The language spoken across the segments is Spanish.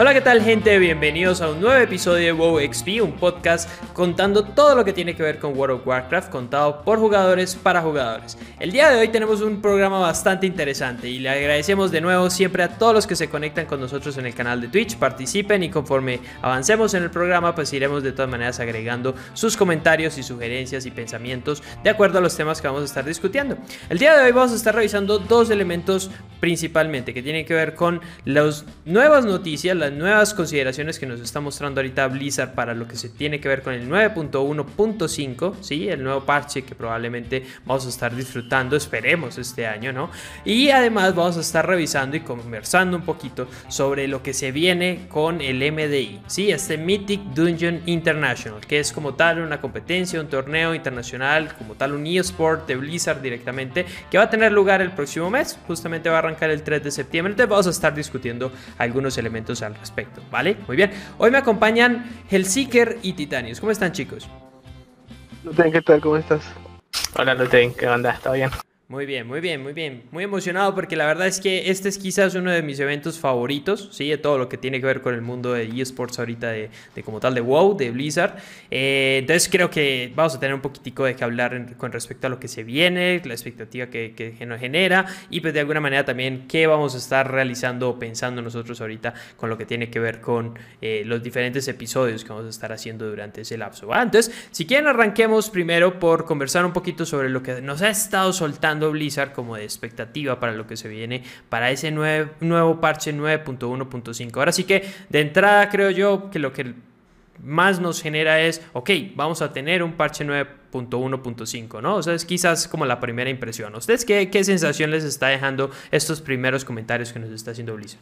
Hola, ¿qué tal gente? Bienvenidos a un nuevo episodio de WoW XP, un podcast contando todo lo que tiene que ver con World of Warcraft, contado por jugadores para jugadores. El día de hoy tenemos un programa bastante interesante y le agradecemos de nuevo siempre a todos los que se conectan con nosotros en el canal de Twitch, participen y conforme avancemos en el programa pues iremos de todas maneras agregando sus comentarios y sugerencias y pensamientos de acuerdo a los temas que vamos a estar discutiendo. El día de hoy vamos a estar revisando dos elementos principalmente que tienen que ver con las nuevas noticias, las nuevas consideraciones que nos está mostrando ahorita Blizzard para lo que se tiene que ver con el 9.1.5, ¿sí? El nuevo parche que probablemente vamos a estar disfrutando, esperemos este año, ¿no? Y además vamos a estar revisando y conversando un poquito sobre lo que se viene con el MDI, ¿sí? Este Mythic Dungeon International, que es como tal una competencia, un torneo internacional, como tal un eSport de Blizzard directamente, que va a tener lugar el próximo mes, justamente va a arrancar el 3 de septiembre, entonces vamos a estar discutiendo algunos elementos al respecto, ¿vale? Muy bien. Hoy me acompañan Hellseeker y Titanius. ¿Cómo están, chicos? Luten, ¿qué tal? ¿Cómo estás? Hola, Luten, ¿qué onda? ¿Todo bien? Muy bien, muy bien, muy bien. Muy emocionado porque la verdad es que este es quizás uno de mis eventos favoritos, ¿sí? De todo lo que tiene que ver con el mundo de eSports ahorita, de, como tal de WoW, de Blizzard. Eh, entonces creo que vamos a tener un poquitico de que hablar con respecto a lo que se viene, la expectativa que, que, nos genera y pues de alguna manera también qué vamos a estar realizando o pensando nosotros ahorita con lo que tiene que ver con eh, los diferentes episodios que vamos a estar haciendo durante ese lapso. Entonces, si quieren arranquemos primero por conversar un poquito sobre lo que nos ha estado soltando Blizzard como de expectativa para lo que se viene para ese nuevo parche 9.1.5. Ahora sí que de entrada creo yo que lo que más nos genera es, ok, vamos a tener un parche 9.1.5, ¿no? O sea, es quizás como la primera impresión. ¿Ustedes qué, qué sensación les está dejando estos primeros comentarios que nos está haciendo Blizzard?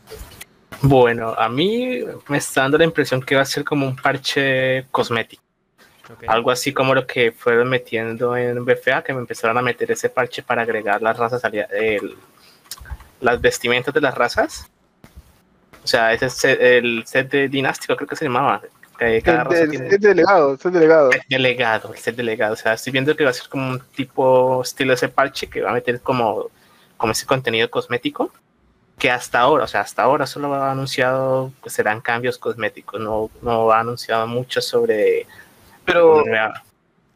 Bueno, a mí me está dando la impresión que va a ser como un parche cosmético. Algo así como lo que fueron metiendo en BFA, que me empezaron a meter ese parche para agregar las razas, el, las vestimentas de las razas. O sea, ese es el set de dinástico, creo que se llamaba. Cada el, set delegado, set delegado. Set delegado, el set delegado. O sea, estoy viendo que va a ser como un tipo estilo ese parche que va a meter como, como ese contenido cosmético que hasta ahora, o sea, hasta ahora solo ha anunciado que serán cambios cosméticos, no, no ha anunciado mucho sobre pero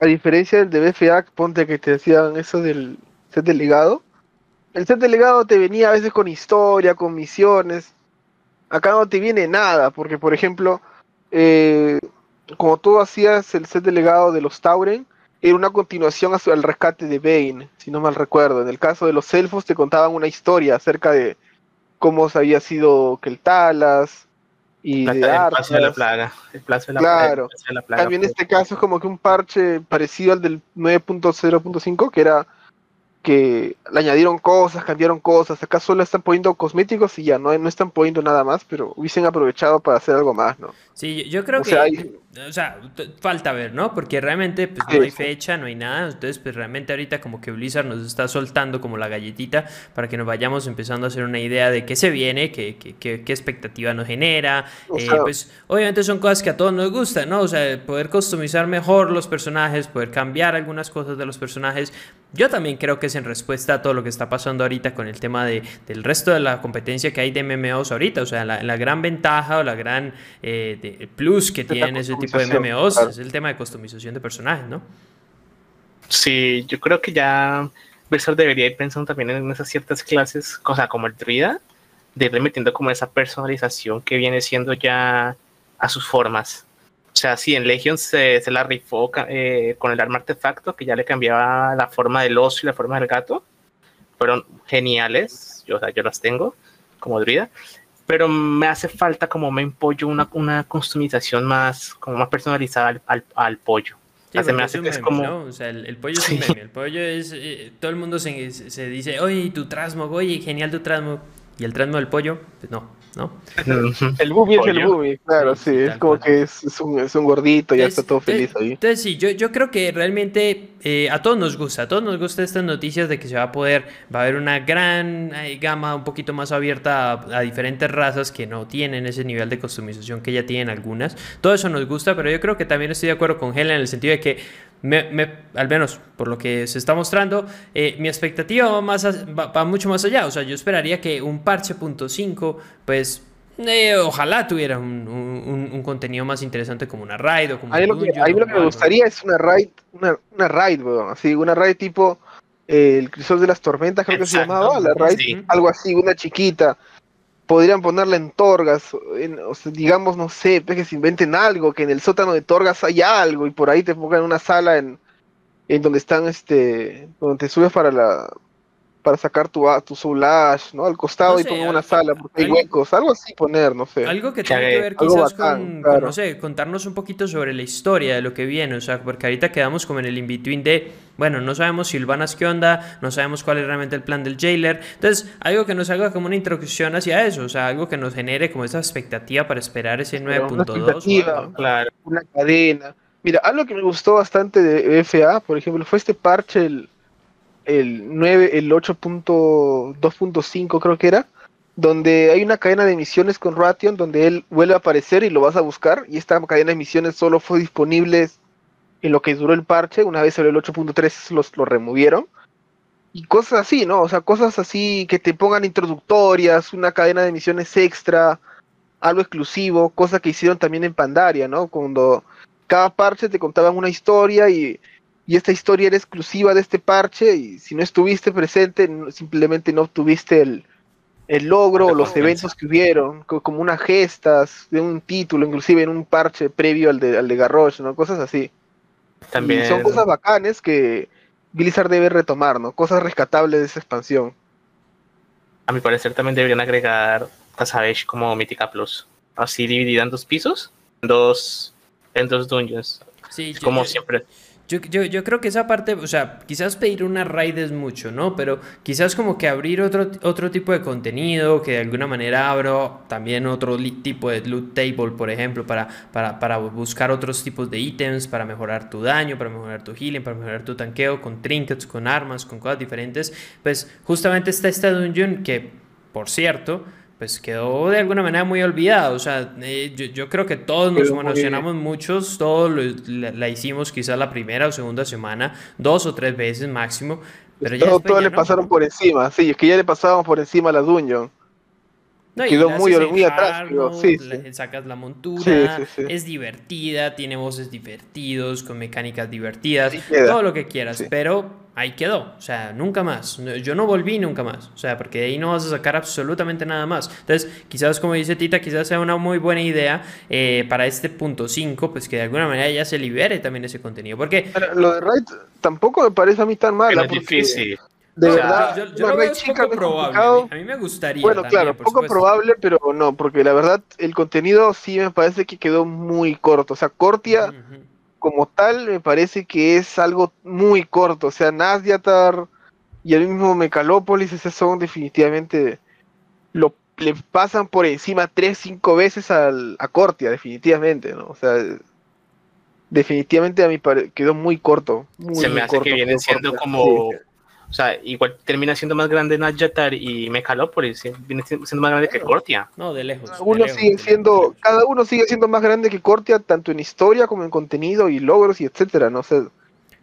a diferencia del de BFA, ponte que te decían eso del set delegado. El set delegado te venía a veces con historia, con misiones. Acá no te viene nada, porque por ejemplo, eh, como tú hacías el set delegado de los Tauren, era una continuación al rescate de Bane, si no mal recuerdo. En el caso de los elfos te contaban una historia acerca de cómo había sido Keltalas, y de el plazo de la plaga. El plazo de la claro. También este caso es como que un parche parecido al del 9.0.5, que era que le añadieron cosas, cambiaron cosas. Acá solo están poniendo cosméticos y ya, no, no están poniendo nada más, pero hubiesen aprovechado para hacer algo más, ¿no? Sí, yo creo que. O sea, falta ver, ¿no? Porque realmente pues, no hay fecha, no hay nada. Entonces, pues realmente ahorita como que Blizzard nos está soltando como la galletita para que nos vayamos empezando a hacer una idea de qué se viene, qué, qué, qué, expectativa nos genera. Eh, pues obviamente son cosas que a todos nos gustan, ¿no? O sea, poder customizar mejor los personajes, poder cambiar algunas cosas de los personajes. Yo también creo que es en respuesta a todo lo que está pasando ahorita con el tema de, del resto de la competencia que hay de MMOs ahorita. O sea, la, la gran ventaja o la gran eh, plus que tienen ese tipo de MMOs es el tema de customización de personajes, ¿no? Sí, yo creo que ya Blizzard debería ir pensando también en esas ciertas clases, cosa como el druida, de ir metiendo como esa personalización que viene siendo ya a sus formas. O sea, sí, en Legion se, se la rifó eh, con el arma artefacto, que ya le cambiaba la forma del oso y la forma del gato. Fueron geniales, yo, o sea, yo las tengo como druida. Pero me hace falta como me pollo una, una customización más, como más personalizada al, al, pollo. me hace es como... O sea, el, pollo es un meme. El pollo es... Eh, todo el mundo se, se dice, oye, tu trasmo, oye, genial tu trasmo. Y el trasmo del pollo, pues no. ¿No? el Boomy es el Boomy, claro, sí, es como que es, un, es, un, gordito, ya está todo feliz ahí. Entonces sí, yo, yo creo que realmente eh, a todos nos gusta, a todos nos gusta estas noticias de que se va a poder, va a haber una gran eh, gama un poquito más abierta a, diferentes razas que no tienen ese nivel de customización que ya tienen algunas. Todo eso nos gusta, pero yo creo que también estoy de acuerdo con Helen en el sentido de que me, al menos por lo que se está mostrando, eh, mi expectativa va, más va, mucho más allá. O sea, yo esperaría que un parche punto .5, pues Eh, ojalá tuviera un, contenido más interesante como una raid o como a mí lo que, me gustaría es una raid, una, una raid, así, una raid tipo eh, el crisol de las tormentas, creo que se llamaba, la raid, algo así, una chiquita. Podrían ponerla en Torgas, digamos, no sé, pues, que se inventen algo, que en el sótano de Torgas haya algo y por ahí te pongan una sala en, en donde están, este, donde te subes para la, para sacar tu, tu Soul ¿no? Al costado y poner una sala, porque hay huecos, algo así poner, no sé. Algo que tiene que ver quizás con, no sé, contarnos un poquito sobre la historia de lo que viene, o sea, porque ahorita quedamos como en el in-between de, bueno, no sabemos Silvanas qué onda, no sabemos cuál es realmente el plan del jailer, entonces, algo que nos haga como una introducción hacia eso, o sea, algo que nos genere como esa expectativa para esperar ese 9.2. Claro, una cadena. Mira, algo que me gustó bastante de FA, por ejemplo, fue este parche, el el 9, el 8.2.5 creo que era, donde hay una cadena de misiones con Ration donde él vuelve a aparecer y lo vas a buscar y esta cadena de misiones solo fue disponible en lo que duró el parche, una vez salió el 8.3 los lo removieron y cosas así, ¿no? O sea, cosas así que te pongan introductorias, una cadena de misiones extra, algo exclusivo, cosa que hicieron también en Pandaria, ¿no? Cuando cada parche te contaban una historia y y esta historia era exclusiva de este parche y si no estuviste presente simplemente no obtuviste el, logro o los eventos que hubieron, como unas gestas de un título, inclusive en un parche previo al de, al de Garrosh, ¿no? Cosas así. También... son cosas bacanes que Blizzard debe retomar, ¿no? Cosas rescatables de esa expansión. A mi parecer también deberían agregar Tazabesh como Mítica Plus. Así dividida en dos pisos, en dos, en dos dungeons. Sí, como siempre. Yo, yo, yo, creo que esa parte, o sea, quizás pedir una raid es mucho, ¿no? Pero quizás como que abrir otro, otro tipo de contenido, que de alguna manera abro también otro tipo de loot table, por ejemplo, para, para, para buscar otros tipos de ítems, para mejorar tu daño, para mejorar tu healing, para mejorar tu tanqueo, con trinkets, con armas, con cosas diferentes. Pues justamente está esta dungeon que, por cierto, pues quedó de alguna manera muy olvidado. O sea, eh, yo, creo que todos nos emocionamos muchos, todos la, hicimos quizás la primera o segunda semana, dos o tres veces máximo. Pero ya todos le pasaron por encima, sí, es que ya le pasábamos por encima a la Dungeon. No, Quedó muy, muy atrás, sí, sacas la montura, es divertida, tiene voces divertidos, con mecánicas divertidas, todo lo que quieras, pero ahí quedó, o sea, nunca más. Yo no volví nunca más, o sea, porque de ahí no vas a sacar absolutamente nada más. Entonces, quizás como dice Tita, quizás sea una muy buena idea eh, para este punto 5, pues que de alguna manera ya se libere también ese contenido. Porque... lo de Raid tampoco me parece a mí tan mal. Es difícil. De verdad, yo, lo veo poco probable. A mí, me gustaría. Bueno, claro, poco probable, pero no, porque la verdad el contenido sí me parece que quedó muy corto. O sea, Cortia como tal me parece que es algo muy corto. O sea, Nasdiatar y el mismo Mecalópolis, esos son definitivamente lo le pasan por encima tres, cinco veces al, a Cortia, definitivamente, ¿no? O sea, definitivamente a mí quedó muy corto. Se me hace que viene siendo como o sea, igual termina siendo más grande Nadjatar y Mechalópolis, viene siendo más grande que Cortia. No, de lejos. Cada uno, sigue siendo, cada uno sigue siendo más grande que Cortia, tanto en historia como en contenido y logros y etcétera, no sé.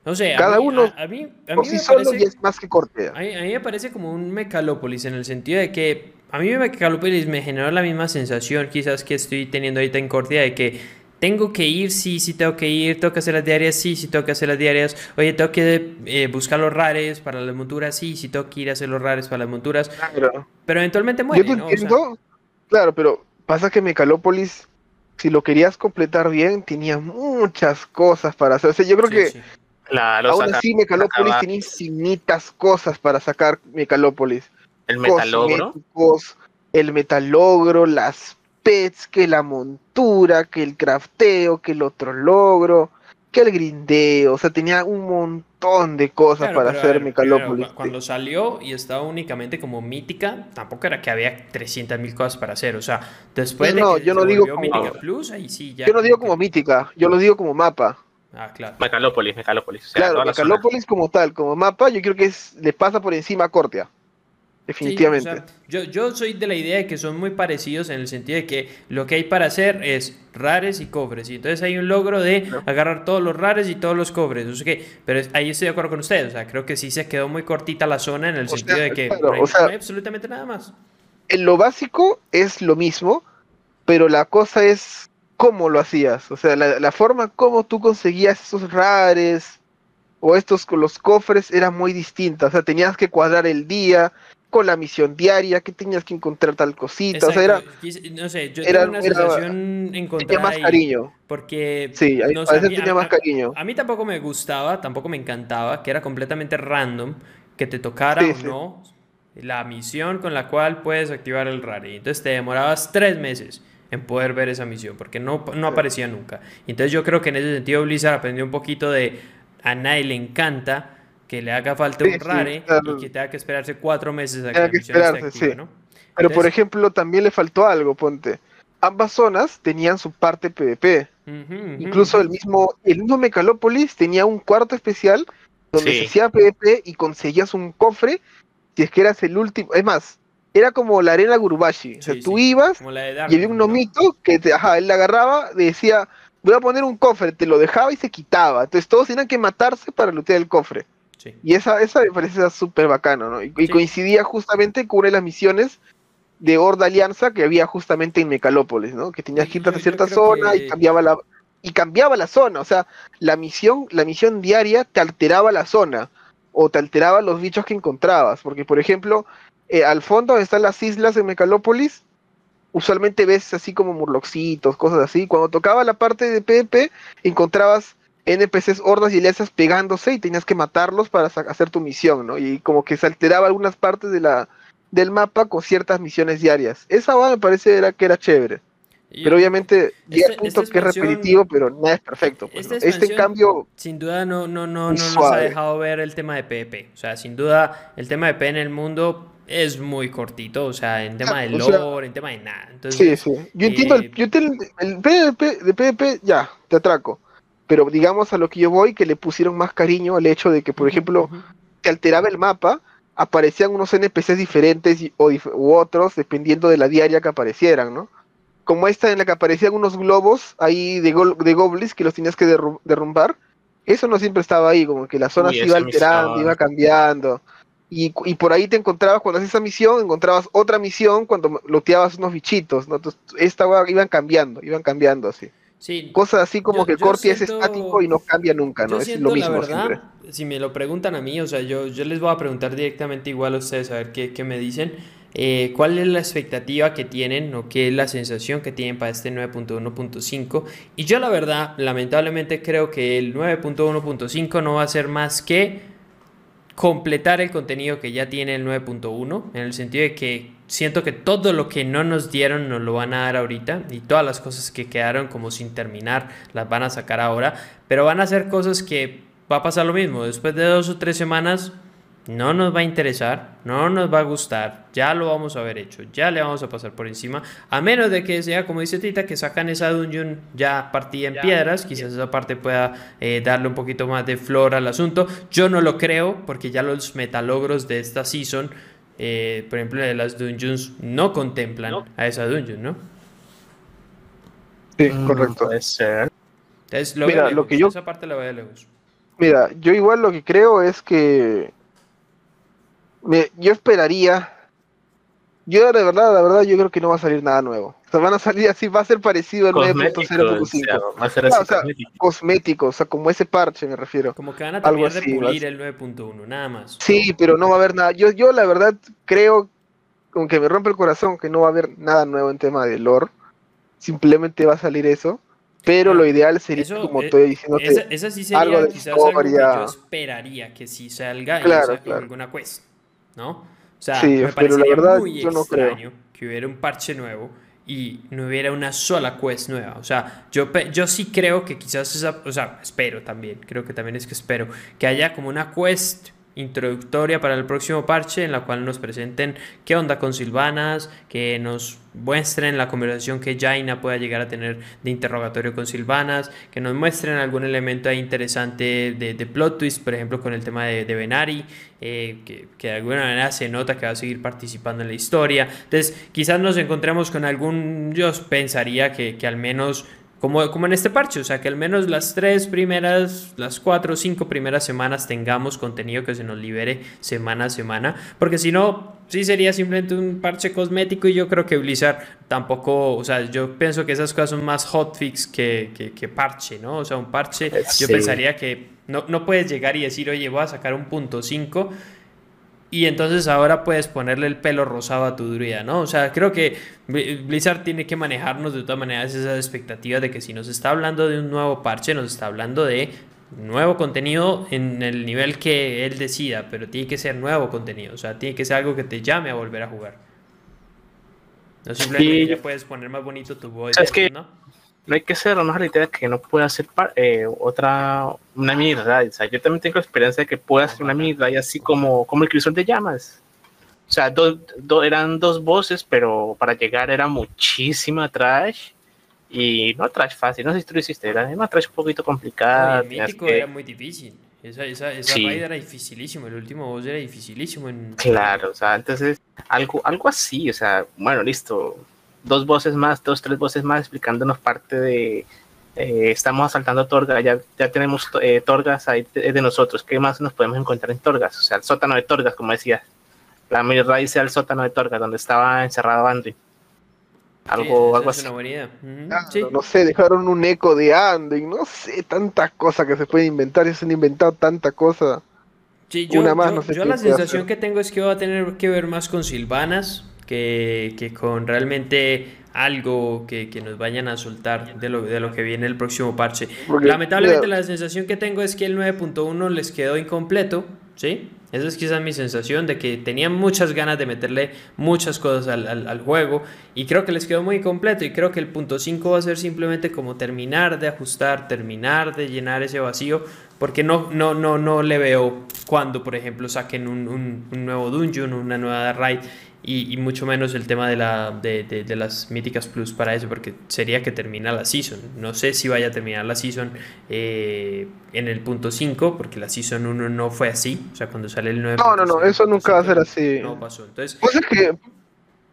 No sé, cada uno a, mí, a mí me parece, es más que Cortia. A mí, me parece como un Mechalópolis en el sentido de que a mí Mechalópolis me generó la misma sensación quizás que estoy teniendo ahorita en Cortia de que tengo que ir, sí, sí tengo que ir, tengo que hacer las diarias, sí, sí tengo que hacer las diarias, oye, tengo que eh, buscar los rares para las monturas, sí, sí tengo que ir a hacer los rares para las monturas, claro. pero eventualmente muere, Yo te entiendo, claro, pero pasa que Mecalópolis, si lo querías completar bien, tenía muchas cosas para hacer, o sea, yo creo que Claro, aún así Mecalópolis tenía infinitas cosas para sacar Mecalópolis. El metalogro. El metalogro, las pets, que la montura, que el crafteo, que el otro logro, que el grindeo, o sea, tenía un montón de cosas para hacer Mecalópolis. Cuando salió y estaba únicamente como mítica, tampoco era que había 300.000 cosas para hacer, o sea, después no, de que yo no digo como, mítica Plus, ahí sí ya... Yo no digo como mítica, yo lo digo como mapa. Ah, claro. Mecalópolis, Mecalópolis. claro, Mecalópolis como tal, como mapa, yo creo que es, le pasa por encima a Cortia definitivamente. yo, yo soy de la idea de que son muy parecidos en el sentido de que lo que hay para hacer es rares y cobres. Y entonces hay un logro de agarrar todos los rares y todos los cobres. O sea que, pero ahí estoy de acuerdo con ustedes. O sea, creo que sí se quedó muy cortita la zona en el sentido de que no, hay, absolutamente nada más. En lo básico es lo mismo, pero la cosa es cómo lo hacías, o sea, la, la forma como tú conseguías esos rares o estos con los cofres era muy distinta, o sea, tenías que cuadrar el día, con la misión diaria, que tenías que encontrar tal cosita. O sea, era. No sé, yo era, tengo una sensación encontrada. Tenía más cariño. Porque. Sí, no, a veces tenía más cariño. A, mí tampoco me gustaba, tampoco me encantaba, que era completamente random que te tocara o no la misión con la cual puedes activar el rally. Entonces te demorabas tres meses en poder ver esa misión, porque no, no aparecía nunca. Entonces yo creo que en ese sentido Blizzard aprendió un poquito de a nadie le encanta que le haga falta un rare y que tenga que esperarse cuatro meses a que, la esté activa, ¿no? Pero por ejemplo, también le faltó algo, ponte. Ambas zonas tenían su parte PvP. Incluso el mismo, el mismo Mecalópolis tenía un cuarto especial donde se hacía PvP y conseguías un cofre si es que eras el último. Es más, era como la arena Gurubashi. o sea, tú ibas y había un nomito que te, ajá, él la agarraba, decía, voy a poner un cofre, te lo dejaba y se quitaba. Entonces todos tenían que matarse para lootear el cofre. Y esa, esa me parece súper bacano, ¿no? Y, coincidía justamente con una de las misiones de Horda Alianza que había justamente en Mecalópolis, ¿no? Que tenías que ir a cierta zona y cambiaba la y cambiaba la zona, o sea, la misión, la misión diaria te alteraba la zona o te alteraba los bichos que encontrabas, porque por ejemplo, eh, al fondo donde están las islas de Mecalópolis, usualmente ves así como murloxitos, cosas así. Cuando tocaba la parte de PvP, encontrabas NPCs, hordas y alianzas pegándose y tenías que matarlos para hacer tu misión, ¿no? Y como que se alteraba algunas partes de la, del mapa con ciertas misiones diarias. Esa va me parece era, que era chévere. pero obviamente llega este, punto que es repetitivo, pero nada es perfecto. Pues, este en cambio. Sin duda no, no, no, no nos ha dejado ver el tema de PvP. O sea, sin duda el tema de PvP en el mundo es muy cortito. O sea, en tema de lore, en tema de nada. sí, sí. Yo entiendo el, eh, el PvP de PvP, ya, te atraco pero digamos a lo que yo voy, que le pusieron más cariño al hecho de que, por ejemplo, se alteraba el mapa, aparecían unos NPCs diferentes y, o u otros, dependiendo de la diaria que aparecieran, ¿no? Como esta en la que aparecían unos globos ahí de, de goblins que los tenías que derrumbar, eso no siempre estaba ahí, como que la zona se iba alterando, iba cambiando. Y, y, por ahí te encontrabas, cuando hacías esa misión, encontrabas otra misión cuando loteabas unos bichitos, ¿no? Entonces, esta iban cambiando, iban cambiando así. Sí. Cosas así como que el corte es estático y no cambia nunca, ¿no? es lo mismo. La verdad, si me lo preguntan a mí, o sea, yo, yo les voy a preguntar directamente igual a ustedes a ver qué, qué me dicen. Eh, ¿Cuál es la expectativa que tienen o qué es la sensación que tienen para este 9.1.5? Y yo la verdad, lamentablemente creo que el 9.1.5 no va a ser más que completar el contenido que ya tiene el 9.1, en el sentido de que siento que todo lo que no nos dieron nos lo van a dar ahorita y todas las cosas que quedaron como sin terminar las van a sacar ahora, pero van a ser cosas que va a pasar lo mismo, después de dos o tres semanas no nos va a interesar, no nos va a gustar, ya lo vamos a haber hecho, ya le vamos a pasar por encima, a menos de que sea, como dice Tita, que sacan esa dungeon ya partida en piedras, quizás esa parte pueda eh, darle un poquito más de flor al asunto, yo no lo creo, porque ya los metalogros de esta season, eh, por ejemplo, de las dungeons, no contemplan a esa dungeon, ¿no? Sí, mm, correcto. Puede ser. lo Mira, lo que yo... Esa parte la voy a lejos. Mira, yo igual lo que creo es que yo esperaría. Yo de verdad, la verdad, yo creo que no va a salir nada nuevo. O sea, van a salir así, va a ser parecido al 9.0.5. Va a ser así. o sea, cosmético, o sea, como ese parche me refiero. Como que van a terminar de pulir el 9.1, nada más. Sí, pero no va a haber nada. Yo, yo la verdad creo, aunque me rompe el corazón, que no va a haber nada nuevo en tema de lore. Simplemente va a salir eso. Pero lo ideal sería, como estoy diciendo, esa, sí sería algo de quizás algo que yo esperaría que si salga claro, alguna quest. ¿no? O sea, me parecería muy extraño que hubiera un parche nuevo y no hubiera una sola quest nueva. O sea, yo, yo sí creo que quizás esa, o sea, espero también, creo que también es que espero que haya como una quest introductoria para el próximo parche en la cual nos presenten qué onda con Silvanas, que nos muestren la conversación que Jaina pueda llegar a tener de interrogatorio con Silvanas, que nos muestren algún elemento interesante de, plot twist, por ejemplo con el tema de, de Benari, eh, que, de alguna manera se nota que va a seguir participando en la historia. Entonces quizás nos encontremos con algún, yo pensaría que, que al menos como, como en este parche, o sea, que al menos las tres primeras, las cuatro o cinco primeras semanas tengamos contenido que se nos libere semana a semana, porque si no, sí sería simplemente un parche cosmético y yo creo que Blizzard tampoco, o sea, yo pienso que esas cosas son más hotfix que, que, que parche, ¿no? O sea, un parche, yo pensaría que no, no puedes llegar y decir, oye, voy a sacar un punto 5 y entonces ahora puedes ponerle el pelo rosado a tu druida, ¿no? O sea, creo que Blizzard tiene que manejarnos de todas maneras esas expectativas de que si nos está hablando de un nuevo parche, nos está hablando de nuevo contenido en el nivel que él decida, pero tiene que ser nuevo contenido, o sea, tiene que ser algo que te llame a volver a jugar. No simplemente ya puedes poner más bonito tu voz, ¿no? No hay que ser la idea de que no pueda hacer eh, otra, una mini raid. O sea, yo también tengo experiencia de que pueda hacer una mini raid así como, como el crisol de llamas. O sea, eran dos voces, pero para llegar era muchísima trash. Y no trash fácil, no sé si tú lo hiciste, era una trash un poquito complicada. el mítico era muy difícil. Esa, esa, esa raid era dificilísimo, el último boss era dificilísimo. En... Claro, o sea, entonces algo, algo así, o sea, bueno, listo dos voces más, dos, tres voces más explicándonos parte de eh, estamos asaltando Torga, ya, ya tenemos eh, Torgas ahí de, nosotros, ¿qué más nos podemos encontrar en Torgas? O sea, el sótano de Torgas, como decía, la mayor raíz sea el sótano de Torgas, donde estaba encerrado Andy. Algo, algo así. No sé, dejaron un eco de Andy, no sé, tantas cosas que se pueden inventar, y se han inventado tanta cosa. yo, Una más, yo, la sensación que tengo es que va a tener que ver más con Silvanas, que, con realmente algo que, nos vayan a soltar de lo, de lo que viene el próximo parche. Lamentablemente la sensación que tengo es que el 9.1 les quedó incompleto, ¿sí? Esa es quizás mi sensación de que tenían muchas ganas de meterle muchas cosas al, juego y creo que les quedó muy completo y creo que el punto 5 va a ser simplemente como terminar de ajustar, terminar de llenar ese vacío porque no, no, no, no le veo cuando, por ejemplo, saquen un, un, un nuevo dungeon, una nueva raid y, mucho menos el tema de, la, de, de, las míticas plus para eso, porque sería que termina la season. No sé si vaya a terminar la season eh, en el punto 5, porque la season 1 no fue así. O sea, cuando sale el 9. No, no, no, eso nunca va a ser así. No pasó. Entonces. Pues es que,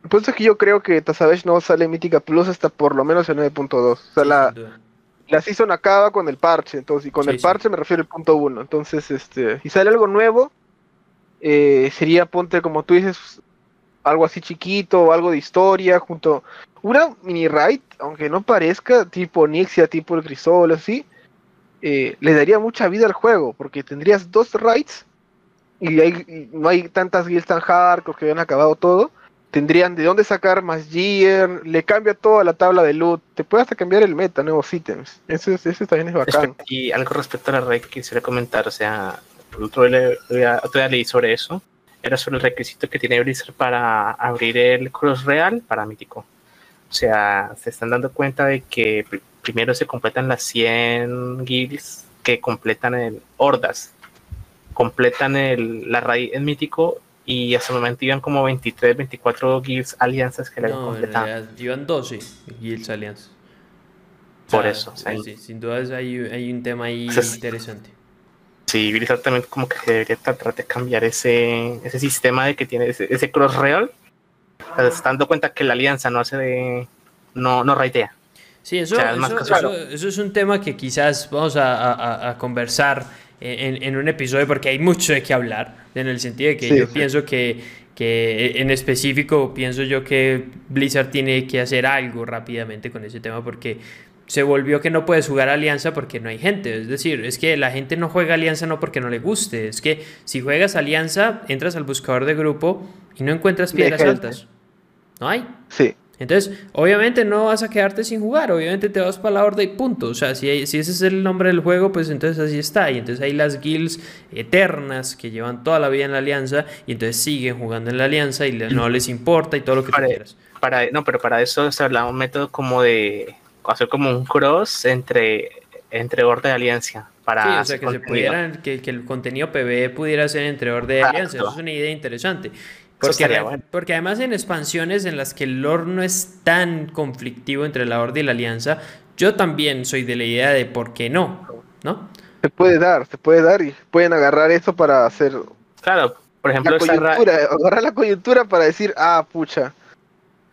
pues es que yo creo que Tazavesh no sale mítica plus hasta por lo menos el 9.2. O sea, la, la season acaba con el parche. Entonces, y con el parche me refiero al punto 1. Entonces, este, si sale algo nuevo. Eh, sería ponte como tú dices algo así chiquito algo de historia junto una mini raid aunque no parezca tipo Nixia tipo el Crisol así eh, le daría mucha vida al juego porque tendrías dos raids y, hay, no hay tantas guilds tan hardcore que habían acabado todo tendrían de dónde sacar más gear le cambia toda la tabla de loot te puede hasta cambiar el meta nuevos ítems eso, eso también es bacán. y algo respecto a la raid que quisiera comentar o sea otro día, otro día leí sobre eso era sobre el requisito que tiene Blizzard para abrir el cross real para Mítico. O sea, se están dando cuenta de que primero se completan las 100 guilds que completan el hordas, completan el, la raíz en Mítico y hasta el momento iban como 23, 24 guilds alianzas que le no, completado. Iban 12 guilds alianzas. Por eso. sin duda hay, hay un tema ahí interesante. Sí, Blizzard también como que debería tratar de cambiar ese, ese sistema de que tiene ese, cross real, dando cuenta que la alianza no hace de. no, no raidea. Sí, eso, eso, es un tema que quizás vamos a, conversar en, un episodio porque hay mucho de qué hablar, en el sentido de que yo pienso que, que en específico pienso yo que Blizzard tiene que hacer algo rápidamente con ese tema porque se volvió que no puedes jugar Alianza porque no hay gente. Es decir, es que la gente no juega Alianza no porque no le guste. Es que si juegas Alianza, entras al buscador de grupo y no encuentras piedras altas. ¿No hay? Sí. Entonces, obviamente no vas a quedarte sin jugar, obviamente te vas para la horda y punto. O sea, si, si ese es el nombre del juego, pues entonces así está. Y entonces hay las guilds eternas que llevan toda la vida en la alianza y entonces siguen jugando en la alianza y no les importa y todo lo que quieras. Para, no, pero para eso se habla un método como de hacer como un cross entre, entre Horda y Alianza. Para sí, o sea, que, se pudieran, que, el contenido PvE pudiera ser entre Horda y Alianza. Eso es una idea interesante. Porque, porque además en expansiones en las que el lore no es tan conflictivo entre la Horda y la Alianza, yo también soy de la idea de por qué no, ¿no? Se puede dar, se puede dar y pueden agarrar eso para hacer... Claro, por ejemplo... La coyuntura, agarrar la coyuntura para decir, ah, pucha,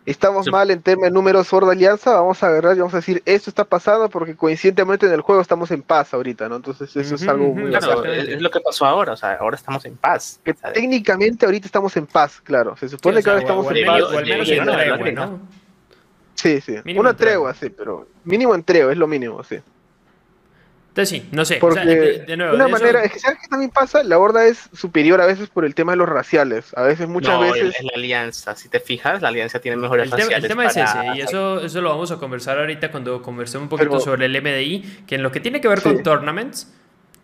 estamos mal en tema de números Sword Alianza, vamos a agarrar y vamos a decir, esto está pasando porque coincidentemente en el juego estamos en paz ahorita, ¿no? Entonces eso es algo muy claro, es, lo que pasó ahora, o sea, ahora estamos en paz. Que técnicamente ahorita estamos en paz, claro. Se supone que ahora estamos en paz. O al menos en tregua, ¿no? Sí, sí. Una tregua, sí, pero mínimo entrego, es lo mínimo, sí. Entonces sí, no sé. Porque de, nuevo, una manera, es que ¿sabes qué también pasa? La horda es superior a veces por el tema de los raciales. A veces, muchas veces. Es la alianza, si te fijas, la alianza tiene mejores el raciales. el tema es ese, y eso, eso lo vamos a conversar ahorita cuando conversemos un poquito sobre el MDI, que en lo que tiene que ver con tournaments,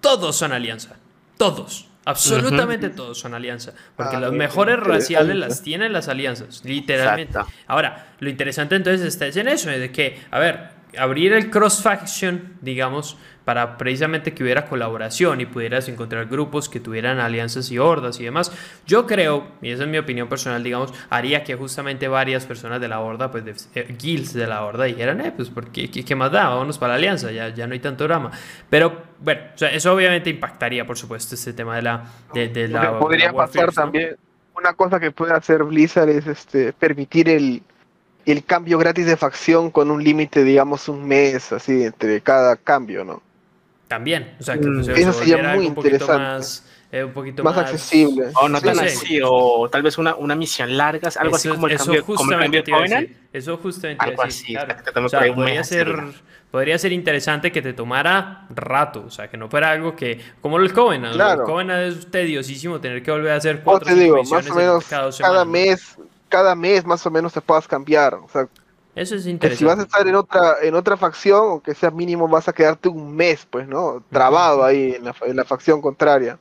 todos son alianza. Todos. Absolutamente todos son alianza. Porque ah, los mejores raciales las tienen las alianzas, literalmente. Ahora, lo interesante entonces está en eso, de que, a ver, abrir el cross faction, digamos, para precisamente que hubiera colaboración y pudieras encontrar grupos que tuvieran alianzas y hordas y demás. Yo creo, y esa es mi opinión personal, digamos, haría que justamente varias personas de la horda, pues de, eh, guilds de la horda, dijeran, eh, pues, ¿por qué, qué, más da? Vámonos para la alianza, ya, ya no hay tanto drama. Pero, bueno, o sea, eso obviamente impactaría, por supuesto, este tema de la... De, la podría pasar también, una cosa que puede hacer Blizzard es este, permitir el el cambio gratis de facción con un límite, digamos, un mes, así, entre cada cambio, ¿no? También, o sea, que pues, eso sería muy interesante. Más, eh, un poquito más, accesible. O no tan así, o tal vez una, una misión larga, algo así como el cambio, como el cambio de Covenant. Eso justamente algo así, o sea, podría ser podría ser interesante que te tomara rato, o sea, que no fuera algo que, como el Covenant, claro. el Covenant es tediosísimo tener que volver a hacer cuatro o te digo, más o menos cada mes, cada mes más o menos te puedas cambiar, o sea, eso es interesante. Si vas a estar en otra, en otra facción, aunque sea mínimo, vas a quedarte un mes, pues, ¿no? Trabado ahí en la, en la facción contraria.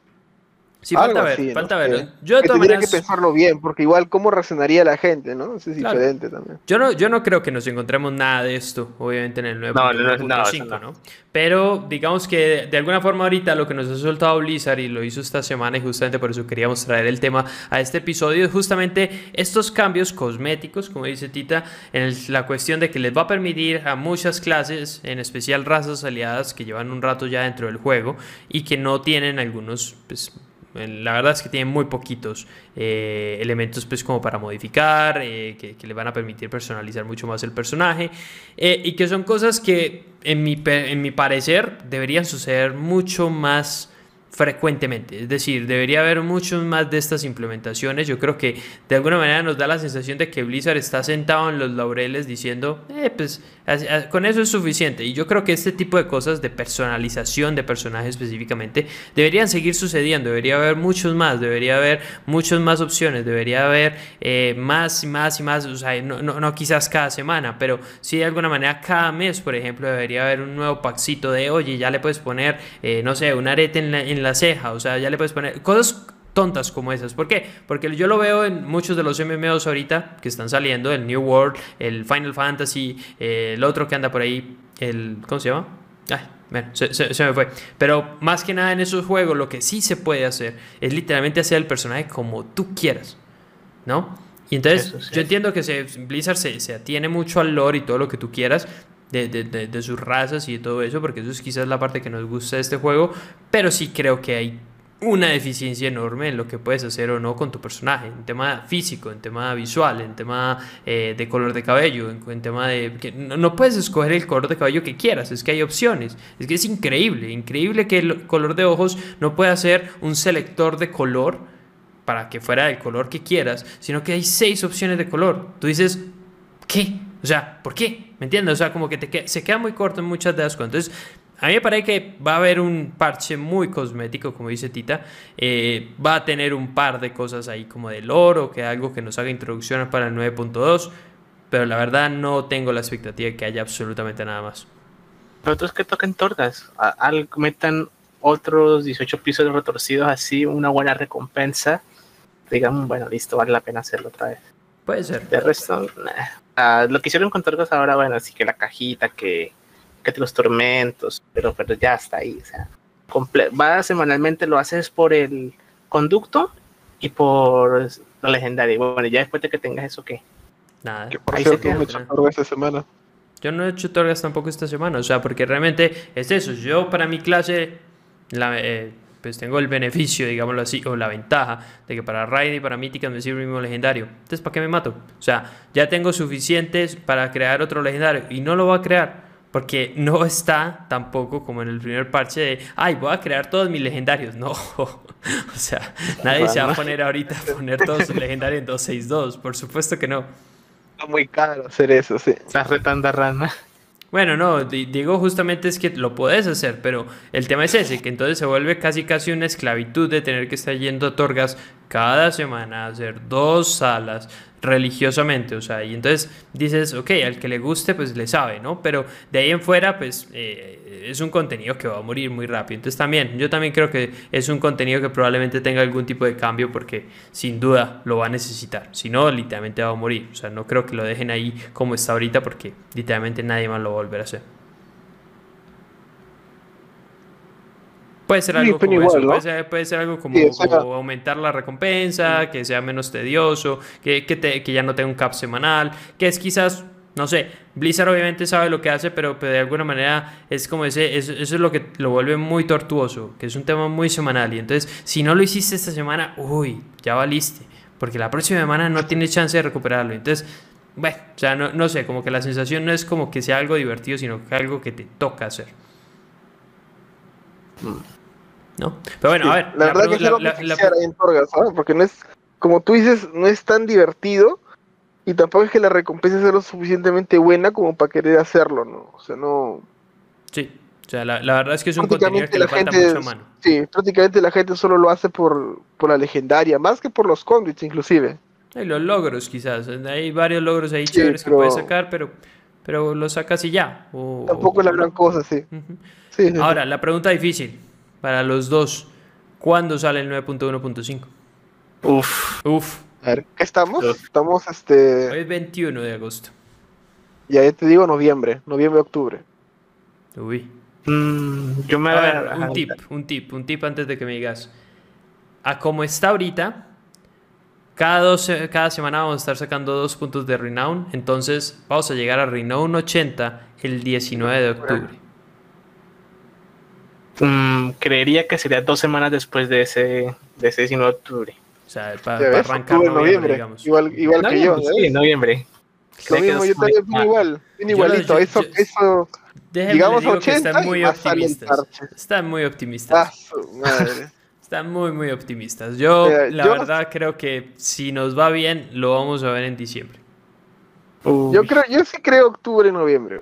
Sí, falta ver, falta ver. Yo tendría que pensarlo bien, porque igual cómo reaccionaría la gente, ¿no? Eso es diferente también. Yo no, yo no creo que nos encontremos nada de esto, obviamente, en el nuevo no, no, no, Pero digamos que de alguna forma ahorita lo que nos ha soltado Blizzard y lo hizo esta semana y justamente por eso queríamos traer el tema a este episodio es justamente estos cambios cosméticos, como dice Tita, en la cuestión de que les va a permitir a muchas clases, en especial razas aliadas que llevan un rato ya dentro del juego y que no tienen algunos pues, la verdad es que tienen muy poquitos eh, elementos pues como para modificar, eh, que, le van a permitir personalizar mucho más el personaje eh, y que son cosas que en mi, en mi parecer deberían suceder mucho más frecuentemente. Es decir, debería haber muchos más de estas implementaciones. Yo creo que de alguna manera nos da la sensación de que Blizzard está sentado en los laureles diciendo, eh, pues con eso es suficiente. Y yo creo que este tipo de cosas de personalización de personajes específicamente deberían seguir sucediendo. Debería haber muchos más, debería haber muchas más opciones, debería haber eh, más y más y más. O sea, no, no, quizás cada semana, pero sí de alguna manera cada mes, por ejemplo, debería haber un nuevo paxito de, oye, ya le puedes poner, eh, no sé, un arete en la, la ceja. O sea, ya le puedes poner cosas tontas como esas. ¿Por qué? Porque yo lo veo en muchos de los MMOs ahorita que están saliendo, el New World, el Final Fantasy, eh, el otro que anda por ahí, el... ¿Cómo se llama? Ay, bueno, se, me fue. Pero más que nada en esos juegos lo que sí se puede hacer es literalmente hacer el personaje como tú quieras, ¿no? Y entonces yo entiendo que se, Blizzard se, se, atiene mucho al lore y todo lo que tú quieras, de, de, de, sus razas y de todo eso, porque eso es quizás la parte que nos gusta de este juego, pero sí creo que hay una deficiencia enorme en lo que puedes hacer o no con tu personaje, en tema físico, en tema visual, en tema eh, de color de cabello, en, tema de... que no, puedes escoger el color de cabello que quieras, es que hay opciones, es que es increíble, increíble que el color de ojos no pueda ser un selector de color para que fuera el color que quieras, sino que hay seis opciones de color. Tú dices, ¿qué? O sea, ¿por qué? ¿Me entiendes? O sea, como que te se queda muy corto en muchas de las cosas. Entonces, a mí me parece que va a haber un parche muy cosmético, como dice Tita. Eh, va a tener un par de cosas ahí como del oro, que algo que nos haga introducciones para el 9.2. Pero la verdad no tengo la expectativa de que haya absolutamente nada más. Pero otros que toquen tortas. Al metan otros 18 pisos retorcidos así, una buena recompensa. Digan, bueno, listo, vale la pena hacerlo otra vez. Puede ser. De resto, lo que hicieron con tortas ahora, bueno, así que la cajita, que que los tormentos, pero, pero ya está ahí. O sea, va semanalmente, lo haces por el conducto y por la legendaria. Bueno, ya después de que tengas eso, ¿qué? Nada. ahí se queda. esta semana. Yo no he hecho torgas tampoco esta semana, o sea, porque realmente es eso. Yo para mi clase, la, eh, pues tengo el beneficio, digámoslo así, o la ventaja de que para Raid y para Mítica me sirve el mismo legendario. Entonces, ¿para qué me mato? O sea, ya tengo suficientes para crear otro legendario y no lo voy a crear. Porque no está tampoco como en el primer parche de, ay, voy a crear todos mis legendarios. No, o sea, nadie se va a poner ahorita a poner todos sus legendarios en 262. Por supuesto que no. Está muy caro hacer eso, sí. Estás retando rana. Bueno, no, digo justamente es que lo puedes hacer, pero el tema es ese, que entonces se vuelve casi casi una esclavitud de tener que estar yendo a Torgas cada semana a hacer dos salas, religiosamente, o sea, y entonces dices, ok, al que le guste, pues le sabe, ¿no? Pero de ahí en fuera, pues eh, es un contenido que va a morir muy rápido. Entonces también, yo también creo que es un contenido que probablemente tenga algún tipo de cambio porque sin duda lo va a necesitar. Si no, literalmente va a morir. O sea, no creo que lo dejen ahí como está ahorita porque literalmente nadie más lo va a volver a hacer. Puede ser algo como eso, puede, ser, algo como, aumentar la recompensa, que sea menos tedioso, que, que, ya no tenga un cap semanal, que es quizás, no sé, Blizzard obviamente sabe lo que hace, pero, de alguna manera es como ese, eso, es lo que lo vuelve muy tortuoso, que es un tema muy semanal. Y entonces, si no lo hiciste esta semana, uy, ya valiste, porque la próxima semana no tienes chance de recuperarlo. Entonces, bueno, o sea, no, no sé, como que la sensación no es como que sea algo divertido, sino que algo que te toca hacer. Mm. ¿No? Pero bueno, a ver. La, verdad que es algo en Torgas, ¿sabes? Porque no es, como tú dices, no es tan divertido y tampoco es que la recompensa sea lo suficientemente buena como para querer hacerlo, ¿no? O sea, no... Sí, o sea, la, verdad es que es un contenido que le falta mucha mano. Sí, prácticamente la gente solo lo hace por, por la legendaria, más que por los conduits inclusive. Hay los logros quizás, hay varios logros ahí chéveres que puedes sacar, pero, pero los sacas y ya. tampoco es la gran cosa, sí. Ahora, la pregunta difícil para los dos. ¿Cuándo sale el 9.1.5? Uf. Uf. A ver, ¿qué estamos? Estamos este. Hoy es 21 de agosto. Ya, te digo noviembre, noviembre, octubre. Uy. Mm, yo me a ver, un tip, un tip, un tip antes de que me digas. A como está ahorita, cada, cada semana vamos a estar sacando dos puntos de Renown. Entonces vamos a llegar a Renown 80 el 19 de octubre. Mm, creería que sería dos semanas después de ese, de ese 19 de octubre. O sea, para arrancar noviembre, noviembre, digamos. Igual, igual que yo. Sí, en noviembre. Lo mismo, yo también vine igual, vine igualito. eso, eso digamos digo 80 que están muy optimistas. Están muy optimistas. Ah, madre. Están muy, muy optimistas. Yo, la verdad, creo que si nos va bien, lo vamos a ver en diciembre. Yo creo, yo sí creo octubre, noviembre.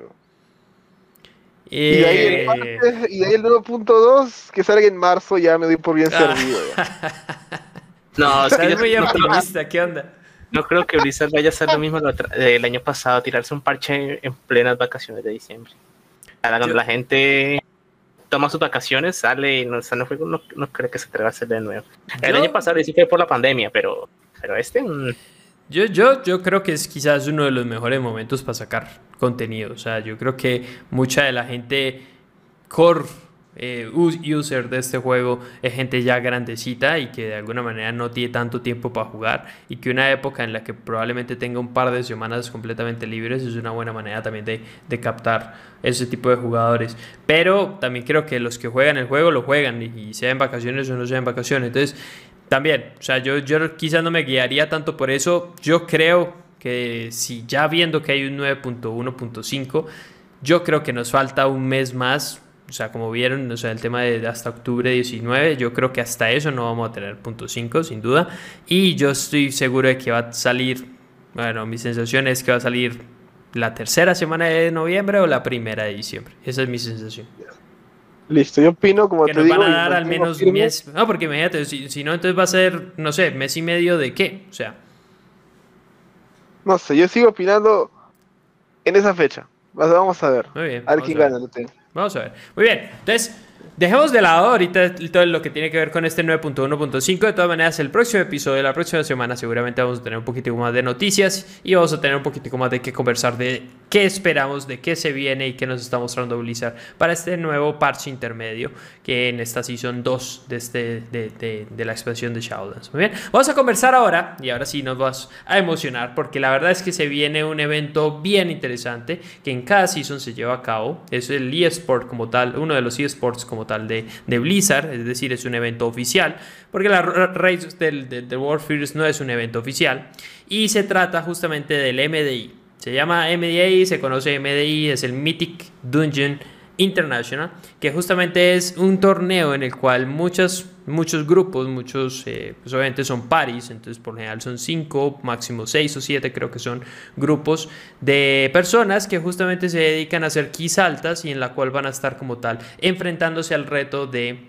Y ahí el, eh, y el 9.2 que salga en marzo ya me doy por bien ah. servido. no, es que muy optimista, ¿qué onda? No creo que Blizzard vaya a hacer lo mismo del año pasado, tirarse un parche en plenas vacaciones de diciembre. Cuando la gente toma sus vacaciones, sale y no sale juego, no, no creo que se atreva a hacer de nuevo. El año pasado sí fue por la pandemia, pero, pero este... Mm, yo, yo, yo creo que es quizás uno de los mejores momentos para sacar contenido. O sea, yo creo que mucha de la gente core eh, user de este juego es gente ya grandecita y que de alguna manera no tiene tanto tiempo para jugar y que una época en la que probablemente tenga un par de semanas completamente libres es una buena manera también de, de captar ese tipo de jugadores. Pero también creo que los que juegan el juego lo juegan y, y sea en vacaciones o no sea en vacaciones. Entonces también, o sea, yo, yo quizás no me guiaría tanto por eso. Yo creo que si ya viendo que hay un 9.1.5, yo creo que nos falta un mes más. O sea, como vieron, o sea, el tema de hasta octubre 19, yo creo que hasta eso no vamos a tener punto 5, sin duda. Y yo estoy seguro de que va a salir, bueno, mi sensación es que va a salir la tercera semana de noviembre o la primera de diciembre. Esa es mi sensación. Listo, yo opino como que te nos van a dar al menos un mes. No, porque imagínate, si, no, entonces va a ser, no sé, mes y medio de qué. O sea. No sé, yo sigo opinando en esa fecha. Vamos a ver. Muy bien. A ver quién gana. Vamos a ver. Muy bien. Entonces, dejemos de lado ahorita todo lo que tiene que ver con este 9.1.5. De todas maneras, el próximo episodio, la próxima semana, seguramente vamos a tener un poquito más de noticias y vamos a tener un poquitico más de qué conversar de qué esperamos, de qué se viene y qué nos está mostrando Blizzard para este nuevo parche intermedio que en esta Season 2 de, este, de, la expansión de Shadowlands. Muy bien, vamos a conversar ahora y ahora sí nos vas a emocionar porque la verdad es que se viene un evento bien interesante que en cada Season se lleva a cabo. Es el eSport como tal, uno de los eSports como tal de, Blizzard, es decir, es un evento oficial porque la Race del, del, del World no es un evento oficial y se trata justamente del MDI. Se llama MDI, se conoce MDI, es el Mythic Dungeon International, que justamente es un torneo en el cual muchos, muchos grupos, muchos, eh, pues obviamente son paris, entonces por general son cinco, máximo seis o siete creo que son grupos de personas que justamente se dedican a hacer keys altas y en la cual van a estar como tal enfrentándose al reto de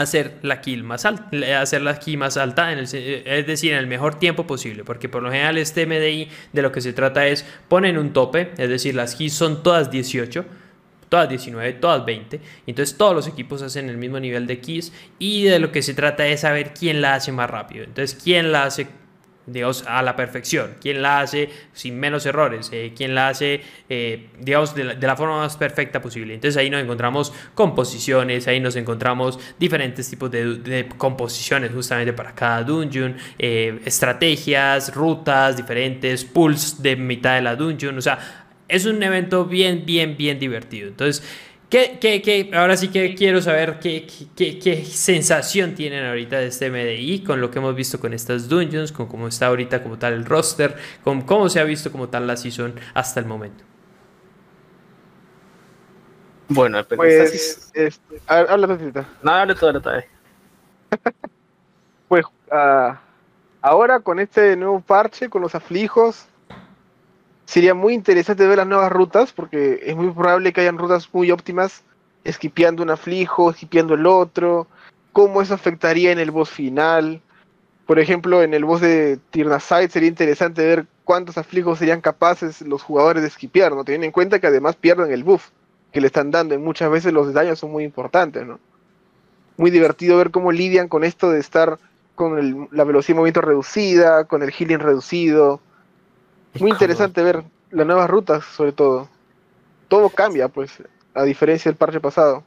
hacer la kill más alta, hacer la kill más alta, en el, es decir, en el mejor tiempo posible, porque por lo general este MDI de lo que se trata es ponen un tope, es decir, las kills son todas 18, todas 19, todas 20, entonces todos los equipos hacen el mismo nivel de keys y de lo que se trata es saber quién la hace más rápido, entonces quién la hace digamos, a la perfección, quién la hace sin menos errores, eh, quién la hace, eh, digamos, de la, forma más perfecta posible. Entonces ahí nos encontramos composiciones, ahí nos encontramos diferentes tipos de, composiciones justamente para cada dungeon, eh, estrategias, rutas diferentes, pulls de mitad de la dungeon, o sea, es un evento bien, bien, bien divertido. Entonces, ¿Qué, qué, qué, ahora sí que quiero saber qué, qué, sensación tienen ahorita de este MDI con lo que hemos visto con estas dungeons, con cómo está ahorita como tal el roster, con cómo se ha visto como tal la season hasta el momento. Bueno, pues, este, habla No, habla todo, habla pues uh, ahora con este nuevo parche, con los aflijos, sería muy interesante ver las nuevas rutas, porque es muy probable que hayan rutas muy óptimas, esquipeando un aflijo, esquipeando el otro, cómo eso afectaría en el boss final. Por ejemplo, en el boss de Tirnaside sería interesante ver cuántos aflijos serían capaces los jugadores de esquipear, ¿no? Teniendo en cuenta que además pierden el buff que le están dando y muchas veces los daños son muy importantes, ¿no? Muy divertido ver cómo lidian con esto de estar con la velocidad de movimiento reducida, con el healing reducido, muy interesante ver las nuevas rutas, sobre todo. Todo cambia, pues, a diferencia del parche pasado.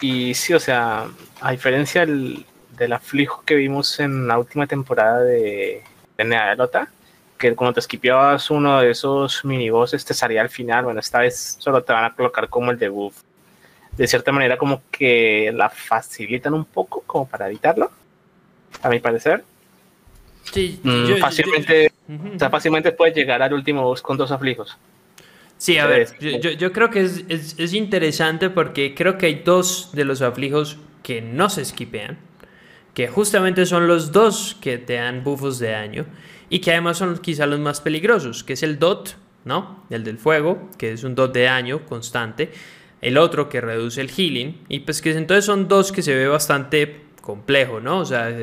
Y sí, o sea, a diferencia del, aflijo que vimos en la última temporada de, de Lota, que cuando te esquipeabas uno de esos minibosses te salía al final, bueno, esta vez solo te van a colocar como el debuff. De cierta manera como que la facilitan un poco como para evitarlo, a mi parecer. Sí, mm, fácilmente, o sea, fácilmente puedes llegar al último boss con dos aflijos. Sí, a ver, yo, yo, creo que es, es, es, interesante porque creo que hay dos de los aflijos que no se esquipean, que justamente son los dos que te dan buffos de daño y que además son quizá los más peligrosos, que es el dot, ¿no? El del fuego, que es un dot de daño constante, el otro que reduce el healing, y pues que entonces son dos que se ve bastante complejo, ¿no? O sea,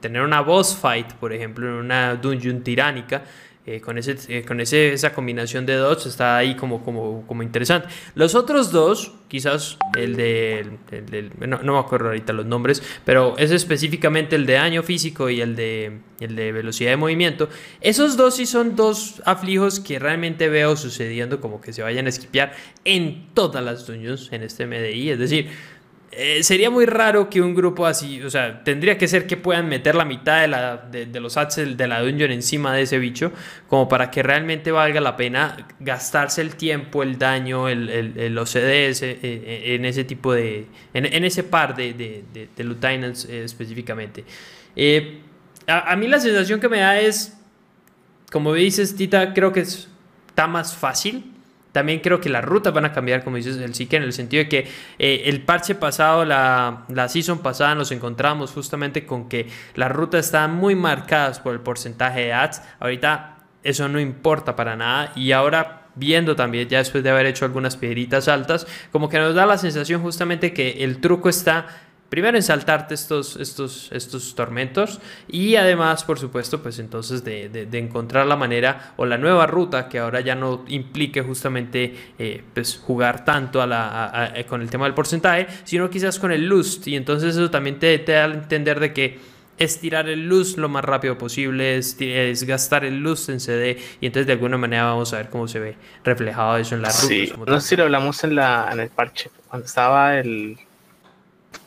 tener una boss fight, por ejemplo, en una dungeon tiránica, eh, con, ese, eh, con ese, esa combinación de dos está ahí como, como, como interesante. Los otros dos, quizás el de... no, me acuerdo ahorita los nombres, pero es específicamente el de daño físico y el de, el de velocidad de movimiento. Esos dos sí son dos aflijos que realmente veo sucediendo como que se vayan a esquipear en todas las dungeons en este MDI. Es decir, eh, sería muy raro que un grupo así, o sea, tendría que ser que puedan meter la mitad de, la, de, los ads de la dungeon encima de ese bicho, como para que realmente valga la pena gastarse el tiempo, el daño, el, el, OCDs eh, eh, en ese tipo de, en, ese par de, de, de lieutenants específicamente. A, a, mí la sensación que me da es, como dices, Tita, creo que está más fácil también creo que las rutas van a cambiar, como dices el que en el sentido de que eh, el parche pasado, la, la season pasada, nos encontramos justamente con que las rutas estaban muy marcadas por el porcentaje de ads. Ahorita eso no importa para nada. Y ahora viendo también, ya después de haber hecho algunas piedritas altas, como que nos da la sensación justamente que el truco está primero en saltarte estos, estos, estos tormentos y además, por supuesto, pues entonces de, de, encontrar la manera o la nueva ruta que ahora ya no implique justamente eh, pues jugar tanto a la, con el tema del porcentaje, sino quizás con el lust y entonces eso también te, te da a entender de que estirar el luz lo más rápido posible, es, es, gastar el luz en CD y entonces de alguna manera vamos a ver cómo se ve reflejado eso en la ruta. Sí, no sé si lo hablamos en, la, en el parche, cuando estaba el...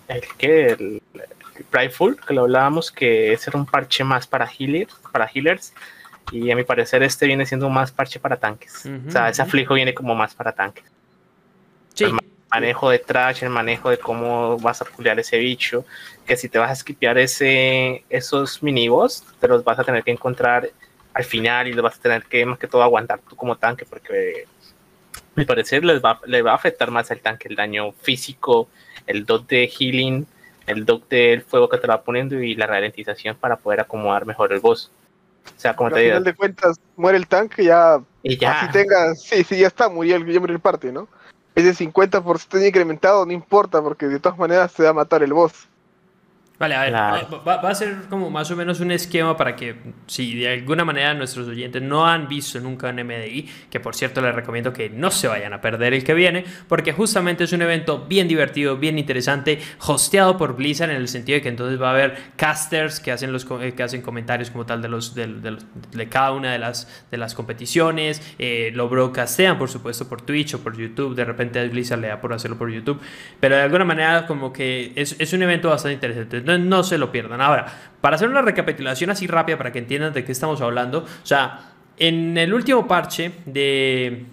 ¿El qué? El, el que lo hablábamos, que ese era un parche más para healers, para healers y a mi parecer este viene siendo más parche para tanques. o sea, ese aflijo viene como más para tanques. Sí manejo de trash, el manejo de cómo vas a pulear ese bicho, que si te vas a skipear ese, esos minibos, te los vas a tener que encontrar al final y los vas a tener que más que todo aguantar tú como tanque, porque a mi parecer les va, va a afectar más al tanque el daño físico, el dot de healing, el dot del fuego que te va poniendo y la ralentización para poder acomodar mejor el boss. O sea, como te digo. Al final de cuentas, muere el tanque ya. Y ya. Así tenga, sí, sí, ya está, murió el, ya murió el parte, ¿no? ese 50% incrementado no importa porque de todas maneras se va a matar el boss. Vale, a ver, va, a ser como más o menos un esquema para que si de alguna manera nuestros oyentes no han visto nunca un MDI, que por cierto les recomiendo que no se vayan a perder el que viene, porque justamente es un evento bien divertido, bien interesante, hosteado por Blizzard en el sentido de que entonces va a haber casters que hacen, los, eh, que hacen comentarios como tal de, los, de, cada una de las, de las competiciones, eh, lo broadcastean por supuesto por Twitch o por YouTube, de repente Blizzard le da por hacerlo por YouTube, pero de alguna manera como que es, es un evento bastante interesante no, se lo pierdan. Ahora, para hacer una recapitulación así rápida para que entiendan de qué estamos hablando, o sea, en el último parche de,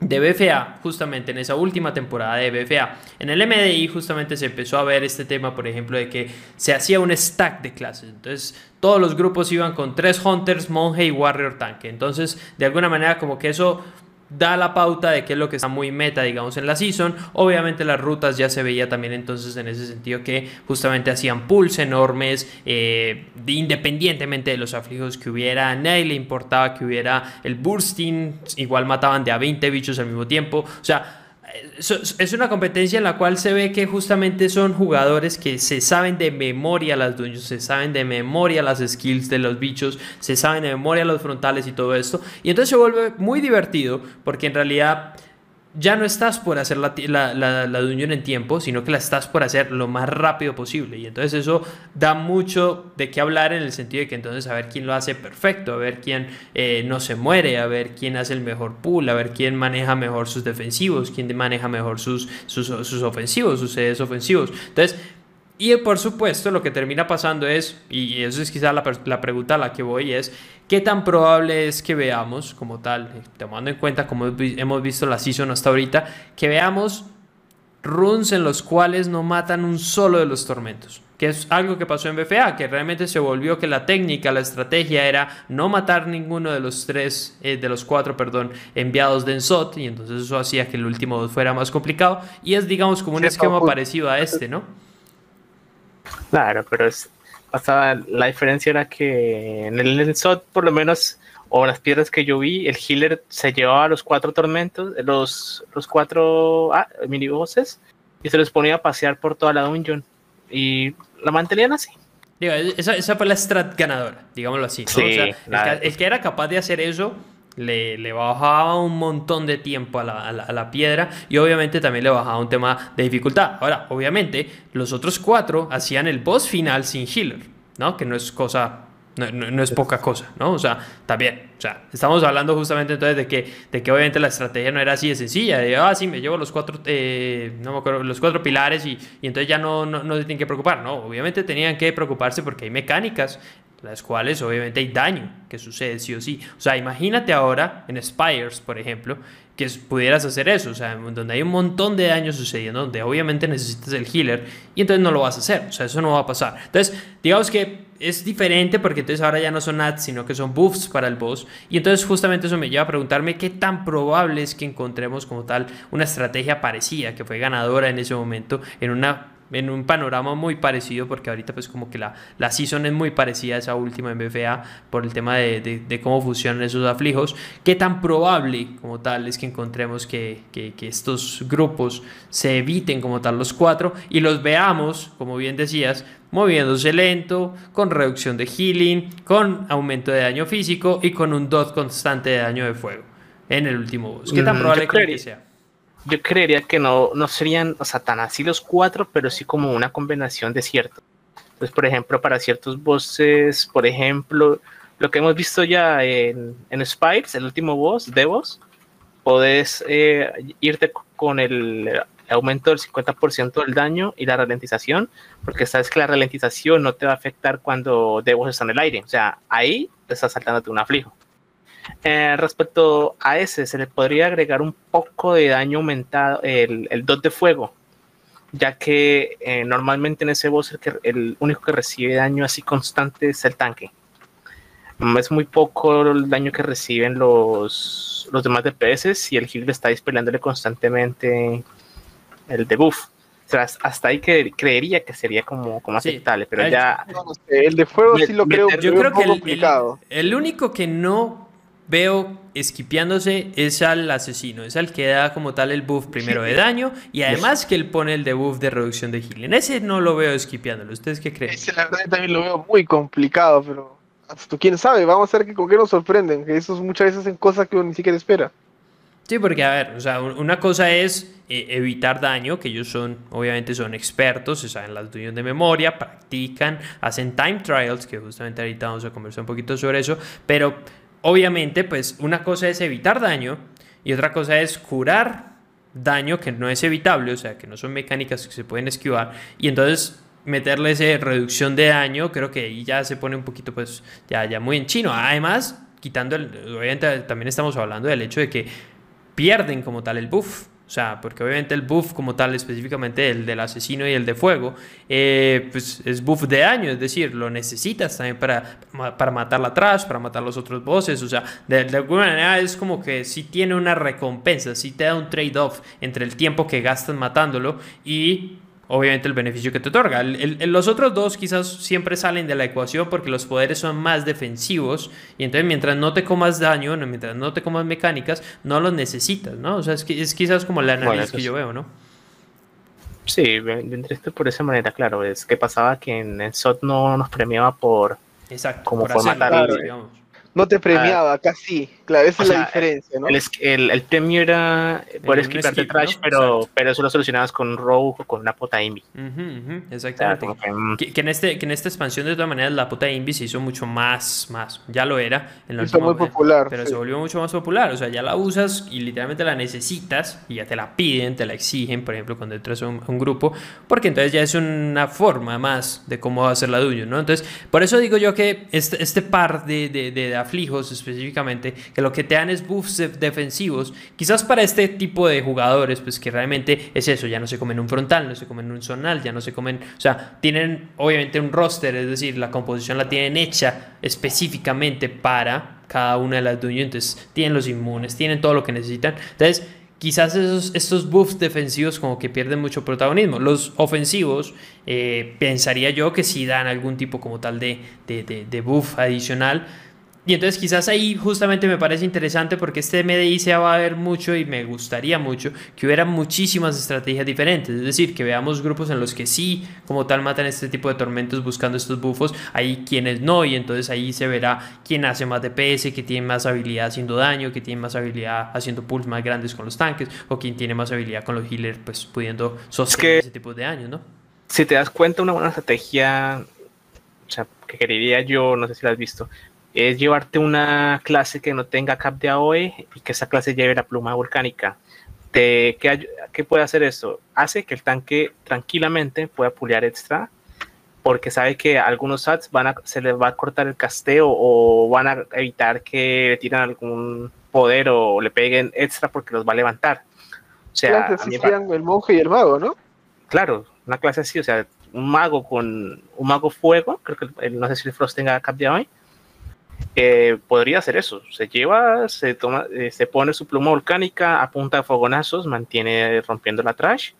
de BFA, justamente en esa última temporada de BFA, en el MDI justamente se empezó a ver este tema, por ejemplo, de que se hacía un stack de clases. Entonces, todos los grupos iban con tres Hunters, Monje y Warrior Tanque. Entonces, de alguna manera, como que eso da la pauta de qué es lo que está muy meta, digamos, en la season. Obviamente las rutas ya se veía también entonces en ese sentido que justamente hacían pulls enormes, eh, independientemente de los aflijos que hubiera, a nadie le importaba que hubiera el bursting, igual mataban de a 20 bichos al mismo tiempo. O sea, es una competencia en la cual se ve que justamente son jugadores que se saben de memoria las dungeons, se saben de memoria las skills de los bichos, se saben de memoria los frontales y todo esto. Y entonces se vuelve muy divertido porque en realidad ya no estás por hacer la, la, la, dungeon en tiempo, sino que la estás por hacer lo más rápido posible. Y entonces eso da mucho de qué hablar en el sentido de que entonces a ver quién lo hace perfecto, a ver quién eh, no se muere, a ver quién hace el mejor pool, a ver quién maneja mejor sus defensivos, quién maneja mejor sus, sus, sus ofensivos, sus sedes ofensivos. Entonces, y por supuesto lo que termina pasando es, y eso es quizá la, la pregunta a la que voy, es ¿Qué tan probable es que veamos, como tal, eh, tomando en cuenta como hemos visto la season hasta ahorita, que veamos runs en los cuales no matan un solo de los tormentos? Que es algo que pasó en BFA, que realmente se volvió que la técnica, la estrategia era no matar ninguno de los tres, eh, de los cuatro, perdón, enviados de Ensot, y entonces eso hacía que el último fuera más complicado, y es, digamos, como un esquema parecido a este, ¿no? Claro, pero es, la diferencia era que en el SOT, por lo menos, o las piedras que yo vi, el healer se llevaba los cuatro tormentos, los, los cuatro ah, mini bosses, y se los ponía a pasear por toda la dungeon. Y la mantenían así. esa, esa, fue la strat ganadora, digámoslo así. el, que, era capaz de hacer eso le, le, bajaba un montón de tiempo a la, a, la, piedra y obviamente también le bajaba un tema de dificultad. Ahora, obviamente, los otros cuatro hacían el boss final sin healer, ¿no? Que no es cosa, no, no, es poca cosa, ¿no? O sea, también, o sea, estamos hablando justamente entonces de que, de que obviamente la estrategia no era así de sencilla, de, ah, sí, me llevo los cuatro, eh, no me acuerdo, los cuatro pilares y, y entonces ya no, no, no se tienen que preocupar, ¿no? Obviamente tenían que preocuparse porque hay mecánicas las cuales obviamente hay daño que sucede sí o sí. O sea, imagínate ahora en Spires, por ejemplo, que pudieras hacer eso, o sea, donde hay un montón de daño sucediendo, donde obviamente necesitas el healer y entonces no lo vas a hacer, o sea, eso no va a pasar. Entonces, digamos que es diferente porque entonces ahora ya no son ads, sino que son buffs para el boss. Y entonces justamente eso me lleva a preguntarme qué tan probable es que encontremos como tal una estrategia parecida, que fue ganadora en ese momento, en una en un panorama muy parecido, porque ahorita pues como que la, la season es muy parecida a esa última en BFA por el tema de, de, cómo funcionan esos aflijos. ¿Qué tan probable como tal es que encontremos que, que, que, estos grupos se eviten como tal los cuatro y los veamos, como bien decías, moviéndose lento, con reducción de healing, con aumento de daño físico y con un dot constante de daño de fuego en el último boss? ¿Qué tan mm, probable que sea? Yo creería que no, no serían, o sea, tan así los cuatro, pero sí como una combinación de cierto. Entonces, por ejemplo, para ciertos bosses, por ejemplo, lo que hemos visto ya en, en Spikes, el último boss, Devos, podés eh, irte con el aumento del 50% del daño y la ralentización, porque sabes que la ralentización no te va a afectar cuando Devos está en el aire, o sea, ahí te está saltándote un aflijo. Eh, respecto a ese, se le podría agregar un poco de daño aumentado, el, el dot de fuego, ya que eh, normalmente en ese boss el, que, el único que recibe daño así constante es el tanque. Es muy poco el daño que reciben los, los demás DPS si el heal está dispelándole constantemente el debuff. O sea, hasta ahí que creería que sería como, como aceptable, pero ya... el de fuego sí lo creo, yo creo que el, el, único que no veo esquipeándose es al asesino, es al que da como tal el buff primero de daño y además que él pone el debuff de reducción de healing. Ese no lo veo esquipeándolo. ¿Ustedes qué creen? Ese la verdad también lo veo muy complicado, pero hasta quién sabe, vamos a ver que con qué nos sorprenden, que eso muchas veces en cosas que uno ni siquiera espera. Sí, porque a ver, o sea, una cosa es eh, evitar daño, que ellos son, obviamente son expertos, se saben las dueños de memoria, practican, hacen time trials, que justamente ahorita vamos a conversar un poquito sobre eso, pero obviamente, pues una cosa es evitar daño y otra cosa es curar daño que no es evitable, o sea, que no son mecánicas que se pueden esquivar, y entonces meterle esa reducción de daño, creo que ahí ya se pone un poquito, pues, ya, ya muy en chino. Además, quitando, el, obviamente también estamos hablando del hecho de que pierden como tal el buff. O sea, porque obviamente el buff como tal, específicamente el del asesino y el de fuego, eh, pues es buff de daño, es decir, lo necesitas también para, para matarla atrás, para matar los otros bosses. O sea, de, de alguna manera es como que sí tiene una recompensa, sí te da un trade-off entre el tiempo que gastas matándolo y obviamente el beneficio que te otorga. los otros dos quizás siempre salen de la ecuación porque los poderes son más defensivos y entonces mientras no te comas daño, mientras no te comas mecánicas, no los necesitas, ¿no? O sea, es, es quizás como la análisis que yo veo, ¿no? Sí, esto por esa manera, claro. Es que pasaba que en el SOT no nos premiaba por... Exacto, como por, matar, digamos no te premiaba, casi. Claro, esa es la diferencia, ¿no? El, el, premio era poder esquivarte trash, pero, pero eso lo solucionabas con Rogue o con una pota Invi. exactamente. Mm. que, en este, que en esta expansión, de todas maneras, la pota Invi se hizo mucho más, más. Ya lo era. En la muy popular. Pero se volvió mucho más popular. O sea, ya la usas y literalmente la necesitas y ya te la piden, te la exigen, por ejemplo, cuando entras a un, grupo, porque entonces ya es una forma más de cómo hacer la duyo, ¿no? Entonces, por eso digo yo que este, este par de, de, de aflijos específicamente, que lo que te dan es buffs defensivos, quizás para este tipo de jugadores, pues que realmente es eso, ya no se comen un frontal, no se comen un zonal, ya no se comen, o sea, tienen obviamente un roster, es decir, la composición la tienen hecha específicamente para cada una de las dueñas, entonces tienen los inmunes, tienen todo lo que necesitan, entonces quizás esos, estos buffs defensivos como que pierden mucho protagonismo. Los ofensivos, eh, pensaría yo que sí dan algún tipo como tal de, de, de buff adicional. Y entonces quizás ahí justamente me parece interesante porque este MDI se va a ver mucho y me gustaría mucho que hubiera muchísimas estrategias diferentes. Es decir, que veamos grupos en los que sí, como tal, matan este tipo de tormentos buscando estos bufos, hay quienes no, y entonces ahí se verá quién hace más DPS, que tiene más habilidad haciendo daño, que tiene más habilidad haciendo pulls más grandes con los tanques, o quien tiene más habilidad con los healers, pues pudiendo sostener ese tipo de daños, ¿no? Si te das cuenta, una buena estrategia, o sea, que quería yo, no sé si la has visto, es llevarte una clase que no tenga cap de AOE y que esa clase lleve la pluma volcánica. ¿qué, ¿Qué puede hacer esto? Hace que el tanque tranquilamente pueda pulear extra porque sabe que algunos sats van a, se les va a cortar el casteo o van a evitar que le tiren algún poder o le peguen extra porque los va a levantar. O sea, el monje y el mago, ¿no? Claro, una clase así, o sea, un mago con un mago fuego, creo que no sé si el Frost tenga cap de AOE, podría hacer eso. Se lleva, se toma, eh, se pone su pluma volcánica, apunta a fogonazos, mantiene rompiendo la trash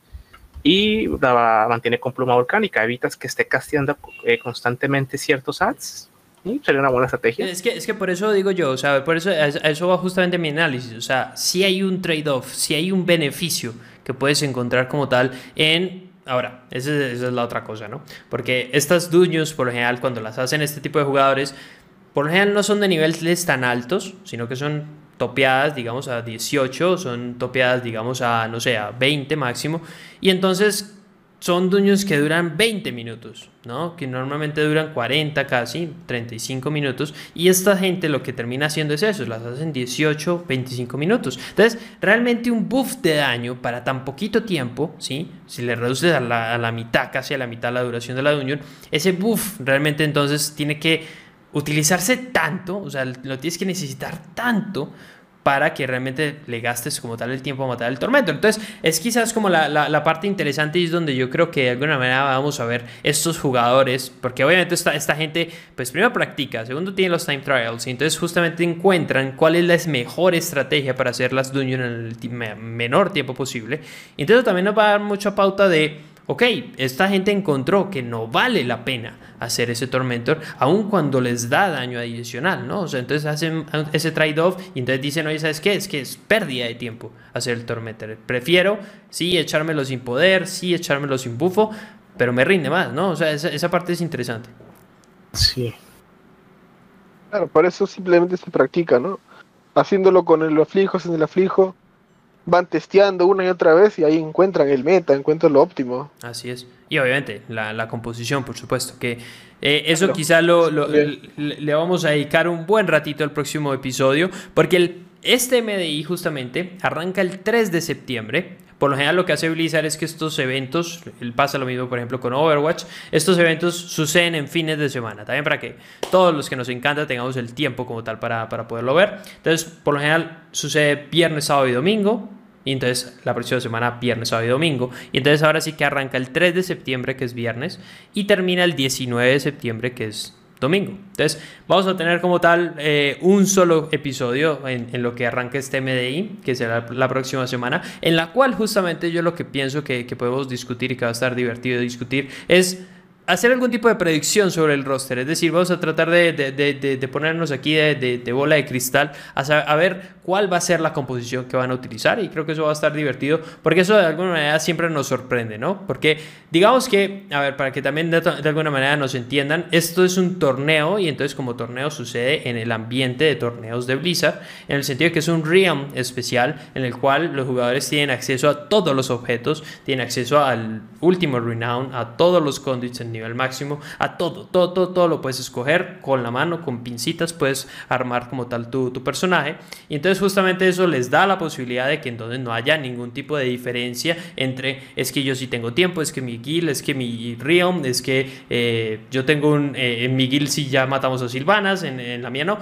y la mantiene con pluma volcánica. Evitas que esté casteando eh, constantemente ciertos ads. Sería una buena estrategia. Es que, es que por eso digo yo, o sea, por eso, eso va justamente mi análisis. O sea, si hay un trade-off, si hay un beneficio que puedes encontrar como tal en Ahora, esa es, esa es, la otra cosa, ¿no? Porque estas duños, por lo general, cuando las hacen este tipo de jugadores, por lo general no son de niveles tan altos, sino que son topeadas, digamos, a 18, son topeadas, digamos, a, no sé, a 20 máximo. Y entonces son dungeons que duran 20 minutos, ¿no? Que normalmente duran 40 casi, 35 minutos. Y esta gente lo que termina haciendo es eso, las hacen 18, 25 minutos. Entonces, realmente un buff de daño para tan poquito tiempo, ¿sí? Si le reduces a la, a la mitad, casi a la mitad la duración de la dungeon, ese buff realmente entonces tiene que utilizarse tanto, o sea, lo tienes que necesitar tanto para que realmente le gastes como tal el tiempo a matar el tormento. Entonces es quizás como la, la, parte interesante y es donde yo creo que de alguna manera vamos a ver estos jugadores, porque obviamente esta, esta gente, pues primero practica, segundo tiene los time trials, y entonces justamente encuentran cuál es la mejor estrategia para hacer las dungeons en el menor tiempo posible. Y entonces también nos va a dar mucha pauta de ok, esta gente encontró que no vale la pena hacer ese Tormentor, aun cuando les da daño adicional, ¿no? O sea, entonces hacen ese trade-off y entonces dicen, oye, ¿sabes qué? Es que es pérdida de tiempo hacer el Tormentor. Prefiero, sí, echármelo sin poder, sí, echármelo sin bufo, pero me rinde más, ¿no? O sea, esa, esa parte es interesante. Sí. Claro, por eso simplemente se practica, ¿no? Haciéndolo con el aflijo, sin el aflijo, van testeando una y otra vez y ahí encuentran el meta, encuentran lo óptimo. Así es. Y obviamente la, composición, por supuesto, que eh, eso quizá lo, le, vamos a dedicar un buen ratito al próximo episodio, porque el, este MDI justamente arranca el 3 de septiembre. Por lo general lo que hace Blizzard es que estos eventos, pasa lo mismo por ejemplo con Overwatch, estos eventos suceden en fines de semana, también para que todos los que nos encanta tengamos el tiempo como tal para, para poderlo ver. Entonces, por lo general sucede viernes, sábado y domingo, y entonces la próxima semana viernes, sábado y domingo. Y entonces ahora sí que arranca el 3 de septiembre, que es viernes, y termina el 19 de septiembre, que es domingo. Entonces, vamos a tener como tal eh, un solo episodio en, lo que arranca este MDI, que será la próxima semana, en la cual justamente yo lo que pienso que, que podemos discutir y que va a estar divertido discutir es hacer algún tipo de predicción sobre el roster. Es decir, vamos a tratar de, de, de, ponernos aquí de, bola de cristal a, a, ver cuál va a ser la composición que van a utilizar. Y creo que eso va a estar divertido porque eso de alguna manera siempre nos sorprende, ¿no? Porque digamos que, a ver, para que también de, alguna manera nos entiendan, esto es un torneo y entonces como torneo sucede en el ambiente de torneos de Blizzard, en el sentido que es un realm especial en el cual los jugadores tienen acceso a todos los objetos, tienen acceso al último renown, a todos los conduits en nivel máximo, a todo, todo, todo, todo lo puedes escoger con la mano, con pincitas, puedes armar como tal tu, tu personaje. Y entonces justamente eso les da la posibilidad de que entonces no haya ningún tipo de diferencia entre es que yo sí tengo tiempo, es que mi guild, es que mi realm, es que eh, yo tengo un, eh, en mi guild sí ya matamos a Silvanas, en, en la mía no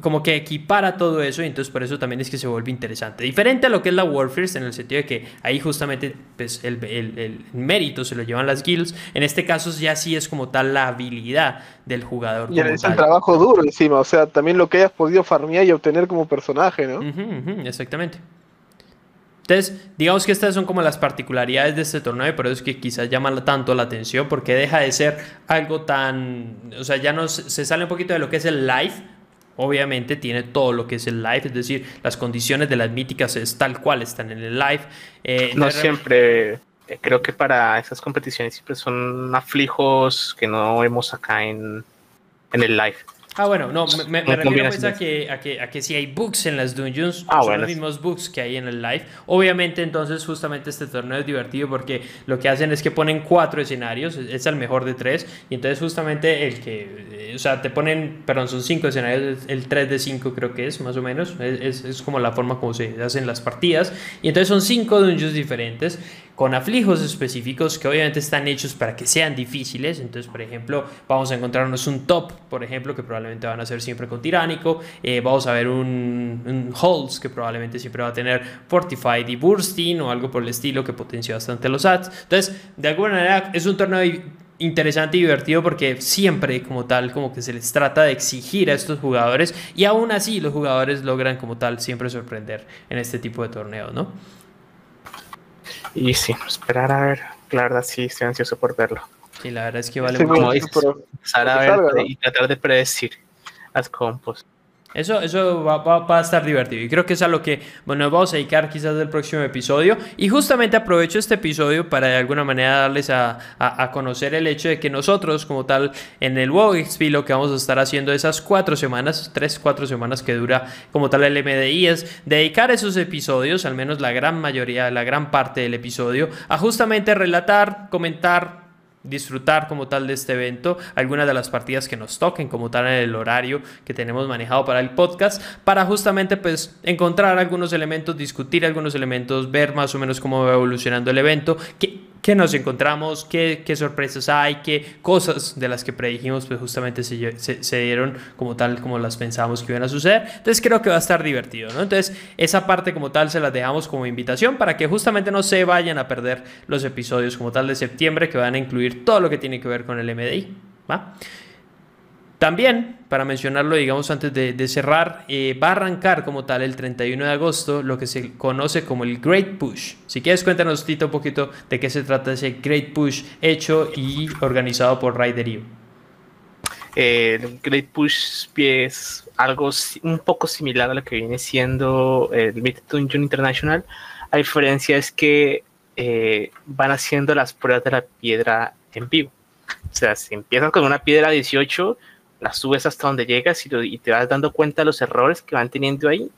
como que equipara todo eso y entonces por eso también es que se vuelve interesante. Diferente a lo que es la Warfare en el sentido de que ahí justamente pues, el, el, mérito se lo llevan las guilds. En este caso ya sí es como tal la habilidad del jugador. Y es el trabajo duro encima, o sea, también lo que hayas podido farmear y obtener como personaje, ¿no? exactamente. Entonces, digamos que estas son como las particularidades de este torneo y por eso es que quizás llaman tanto la atención porque deja de ser algo tan, o sea, ya no se sale un poquito de lo que es el live Obviamente tiene todo lo que es el live, es decir, las condiciones de las míticas es tal cual están en el live. Eh, no siempre, eh, creo que para esas competiciones siempre son aflijos que no vemos acá en, en el live. Ah, bueno, no, me, refiero pues a que, a, que, a que si hay bugs en las dungeons, ah, son los mismos bugs que hay en el live. Obviamente, entonces, justamente este torneo es divertido porque lo que hacen es que ponen cuatro escenarios, es el mejor de tres, y entonces justamente el que, o sea, te ponen, perdón, son cinco escenarios, el 3 de 5 creo que es, más o menos, es, es como la forma como se hacen las partidas, y entonces son cinco dungeons diferentes, con aflijos específicos que obviamente están hechos para que sean difíciles. Entonces, por ejemplo, vamos a encontrarnos un top, por ejemplo, que probablemente van a ser siempre con tiránico. Eh, vamos a ver un, un holds que probablemente siempre va a tener fortified y bursting o algo por el estilo que potencia bastante los ads. Entonces, de alguna manera es un torneo interesante y divertido porque siempre como tal como que se les trata de exigir a estos jugadores y aún así los jugadores logran como tal siempre sorprender en este tipo de torneos, ¿no? Y sí, esperar a ver, la verdad sí estoy ansioso por verlo. Y la verdad es que vale mucho. Como a ver y tratar de predecir las compos. Eso, eso va, a estar divertido y creo que es a lo que bueno, nos vamos a dedicar quizás del próximo episodio. Y justamente aprovecho este episodio para de alguna manera darles a, a, conocer el hecho de que nosotros como tal en el WoW XP lo que vamos a estar haciendo esas cuatro semanas, tres, cuatro semanas que dura como tal el MDI es dedicar esos episodios, al menos la gran mayoría, la gran parte del episodio, a justamente relatar, comentar, disfrutar como tal de este evento, algunas de las partidas que nos toquen como tal en el horario que tenemos manejado para el podcast, para justamente pues encontrar algunos elementos, discutir algunos elementos, ver más o menos cómo va evolucionando el evento, que qué nos encontramos, qué, qué, sorpresas hay, qué cosas de las que predijimos pues justamente se, se, dieron como tal como las pensábamos que iban a suceder. Entonces creo que va a estar divertido, ¿no? Entonces esa parte como tal se las dejamos como invitación para que justamente no se vayan a perder los episodios como tal de septiembre que van a incluir todo lo que tiene que ver con el MDI, ¿va? También, para mencionarlo, digamos, antes de, cerrar, eh, va a arrancar como tal el 31 de agosto lo que se conoce como el Great Push. Si quieres, cuéntanos, un poquito de qué se trata ese Great Push hecho y organizado por Rider el Great Push es algo un poco similar a lo que viene siendo el Mid Dungeon International. La diferencia es que eh, van haciendo las pruebas de la piedra en vivo. O sea, si empiezas con una piedra 18, la subes hasta donde llegas y, te vas dando cuenta de los errores que van teniendo ahí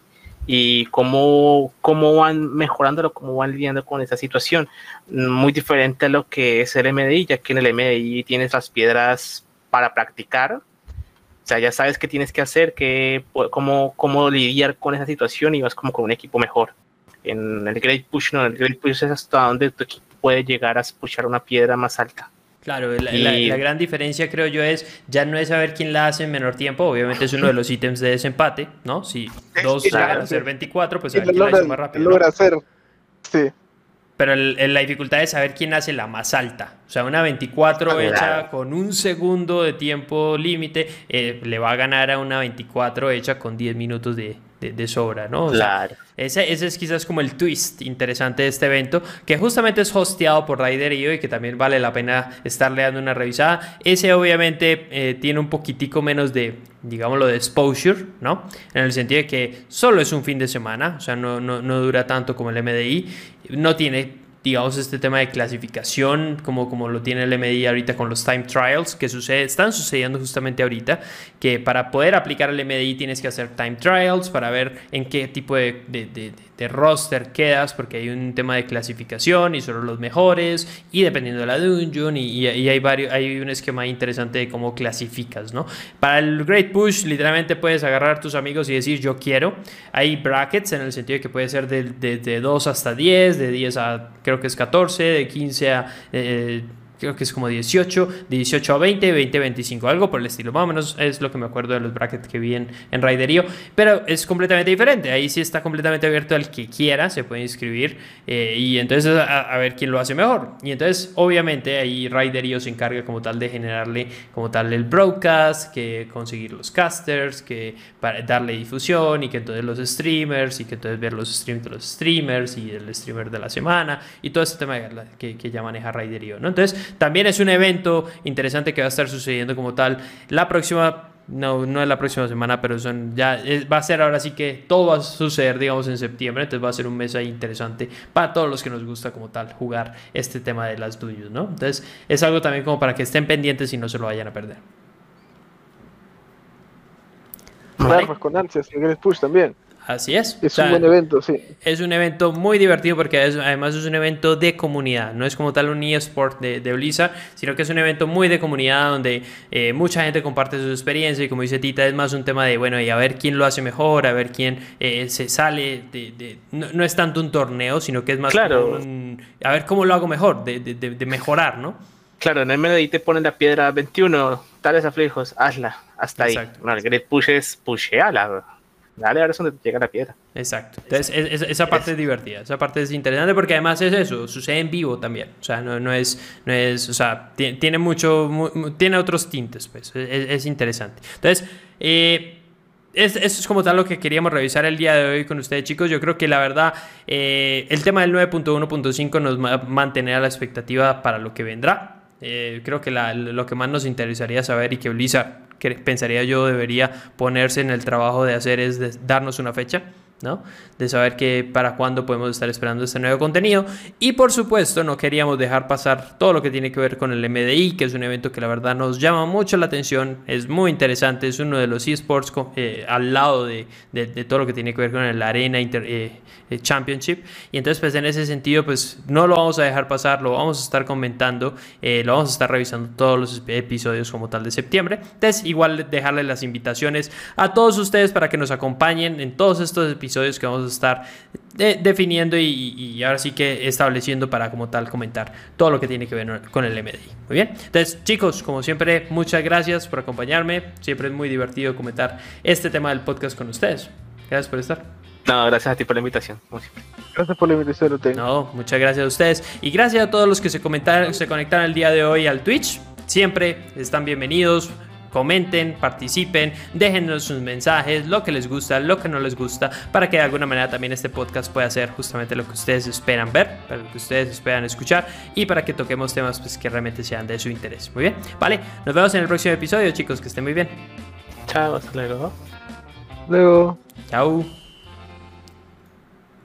y cómo, cómo van mejorándolo, cómo van lidiando con esa situación. Muy diferente a lo que es el MDI, ya que en el MDI tienes las piedras para practicar. O sea, ya sabes qué tienes que hacer, que, cómo, cómo lidiar con esa situación y vas como con un equipo mejor. En el Great Push, no, en el Great Push es hasta donde tu equipo puede llegar a pushar una piedra más alta. Claro, la, gran diferencia creo yo es ya no es saber quién la hace en menor tiempo, obviamente es uno de los ítems de desempate, ¿no? Si dos llegan a ser 24, pues saber quién la hace más rápido. Logra hacer, sí. Pero la dificultad es saber quién hace la más alta. O sea, una 24 ah, hecha con un segundo de tiempo límite eh, le va a ganar a una 24 hecha con 10 minutos de, de, sobra, ¿no? claro. Ese, ese, es quizás como el twist interesante de este evento, que justamente es hosteado por Rider.io y que también vale la pena estarle dando una revisada. Ese obviamente eh, tiene un poquitico menos de, digámoslo, de exposure, ¿no? En el sentido de que solo es un fin de semana, o sea, no, no, no dura tanto como el MDI, no tiene digamos, este tema de clasificación, como, como lo tiene el MDI ahorita con los time trials, que sucede, están sucediendo justamente ahorita, que para poder aplicar el MDI tienes que hacer time trials para ver en qué tipo de, roster quedas, porque hay un tema de clasificación y solo los mejores, y dependiendo de la dungeon, y, y, hay, varios, hay un esquema interesante de cómo clasificas, ¿no? Para el Great Push, literalmente puedes agarrar a tus amigos y decir yo quiero. Hay brackets en el sentido de que puede ser de, de 2 hasta 10, de 10 a creo que es 14, de 15 a... Eh, creo que es como 18, de 18 a 20, 20 a 25, algo por el estilo. Más o menos es lo que me acuerdo de los brackets que vi en, en Riderio, pero es completamente diferente. Ahí sí está completamente abierto al que quiera, se puede inscribir eh, y entonces a, ver quién lo hace mejor. Y entonces, obviamente, ahí Riderio se encarga como tal de generarle como tal el broadcast, que conseguir los casters, que para darle difusión y que entonces los streamers y que entonces ver los streams de los streamers y el streamer de la semana y todo ese tema que, que ya maneja Riderio, ¿no? Entonces, también es un evento interesante que va a estar sucediendo como tal. La próxima, no, no es la próxima semana, pero son ya va a ser ahora sí que todo va a suceder, digamos, en septiembre. Entonces va a ser un mes ahí interesante para todos los que nos gusta como tal jugar este tema de las dungeons, ¿no? Entonces es algo también como para que estén pendientes y no se lo vayan a perder. Claro, pues con ansias, el Push también. Así es. Es un buen evento, sí. Es un evento muy divertido porque además es un evento de comunidad. No es como tal un eSport de, de Blizzard, sino que es un evento muy de comunidad donde eh, mucha gente comparte su experiencia y como dice Tita, es más un tema de, bueno, y a ver quién lo hace mejor, a ver quién eh, se sale. De, no, es tanto un torneo, sino que es más claro. a ver cómo lo hago mejor, de, mejorar, ¿no? Claro, en el MLI te ponen la piedra 21, tales aflijos, hazla, hasta ahí. No, el Great Push es pusheala dale a ver donde llega la piedra. Exacto. Entonces, esa parte es, divertida, esa parte es interesante porque además es eso, sucede en vivo también. O sea, no, no es, no es, o sea, tiene mucho, tiene otros tintes, pues, es, interesante. Entonces, eh, eso es como tal lo que queríamos revisar el día de hoy con ustedes, chicos. Yo creo que la verdad, eh, el tema del 9.1.5 nos va a mantener a la expectativa para lo que vendrá. Eh, creo que lo que más nos interesaría saber y que Blizzard que pensaría yo debería ponerse en el trabajo de hacer es darnos una fecha ¿no? De saber que para cuándo podemos estar esperando este nuevo contenido. Y por supuesto, no queríamos dejar pasar todo lo que tiene que ver con el MDI, que es un evento que la verdad nos llama mucho la atención, es muy interesante, es uno de los esports eh, al lado de, todo lo que tiene que ver con el Arena eh, eh, Championship. Y entonces, pues en ese sentido, pues no lo vamos a dejar pasar, lo vamos a estar comentando, lo vamos a estar revisando todos los episodios como tal de septiembre. Entonces, igual dejarle las invitaciones a todos ustedes para que nos acompañen en todos estos episodios episodios que vamos a estar eh, definiendo y, ahora sí que estableciendo para como tal comentar todo lo que tiene que ver con el MDI. Muy bien. Entonces, chicos, como siempre, muchas gracias por acompañarme. Siempre es muy divertido comentar este tema del podcast con ustedes. Gracias por estar. No, gracias a ti por la invitación. Gracias por la invitación, No, muchas gracias a ustedes. Y gracias a todos los que se, comentaron, se conectaron el día de hoy al Twitch. Siempre están bienvenidos comenten, participen, déjenos sus mensajes, lo que les gusta, lo que no les gusta, para que de alguna manera también este podcast pueda ser justamente lo que ustedes esperan ver, para lo que ustedes esperan escuchar y para que toquemos temas pues, que realmente sean de su interés. Muy bien, vale, nos vemos en el próximo episodio, chicos, que estén muy bien. Chao, hasta luego. Luego. Chao.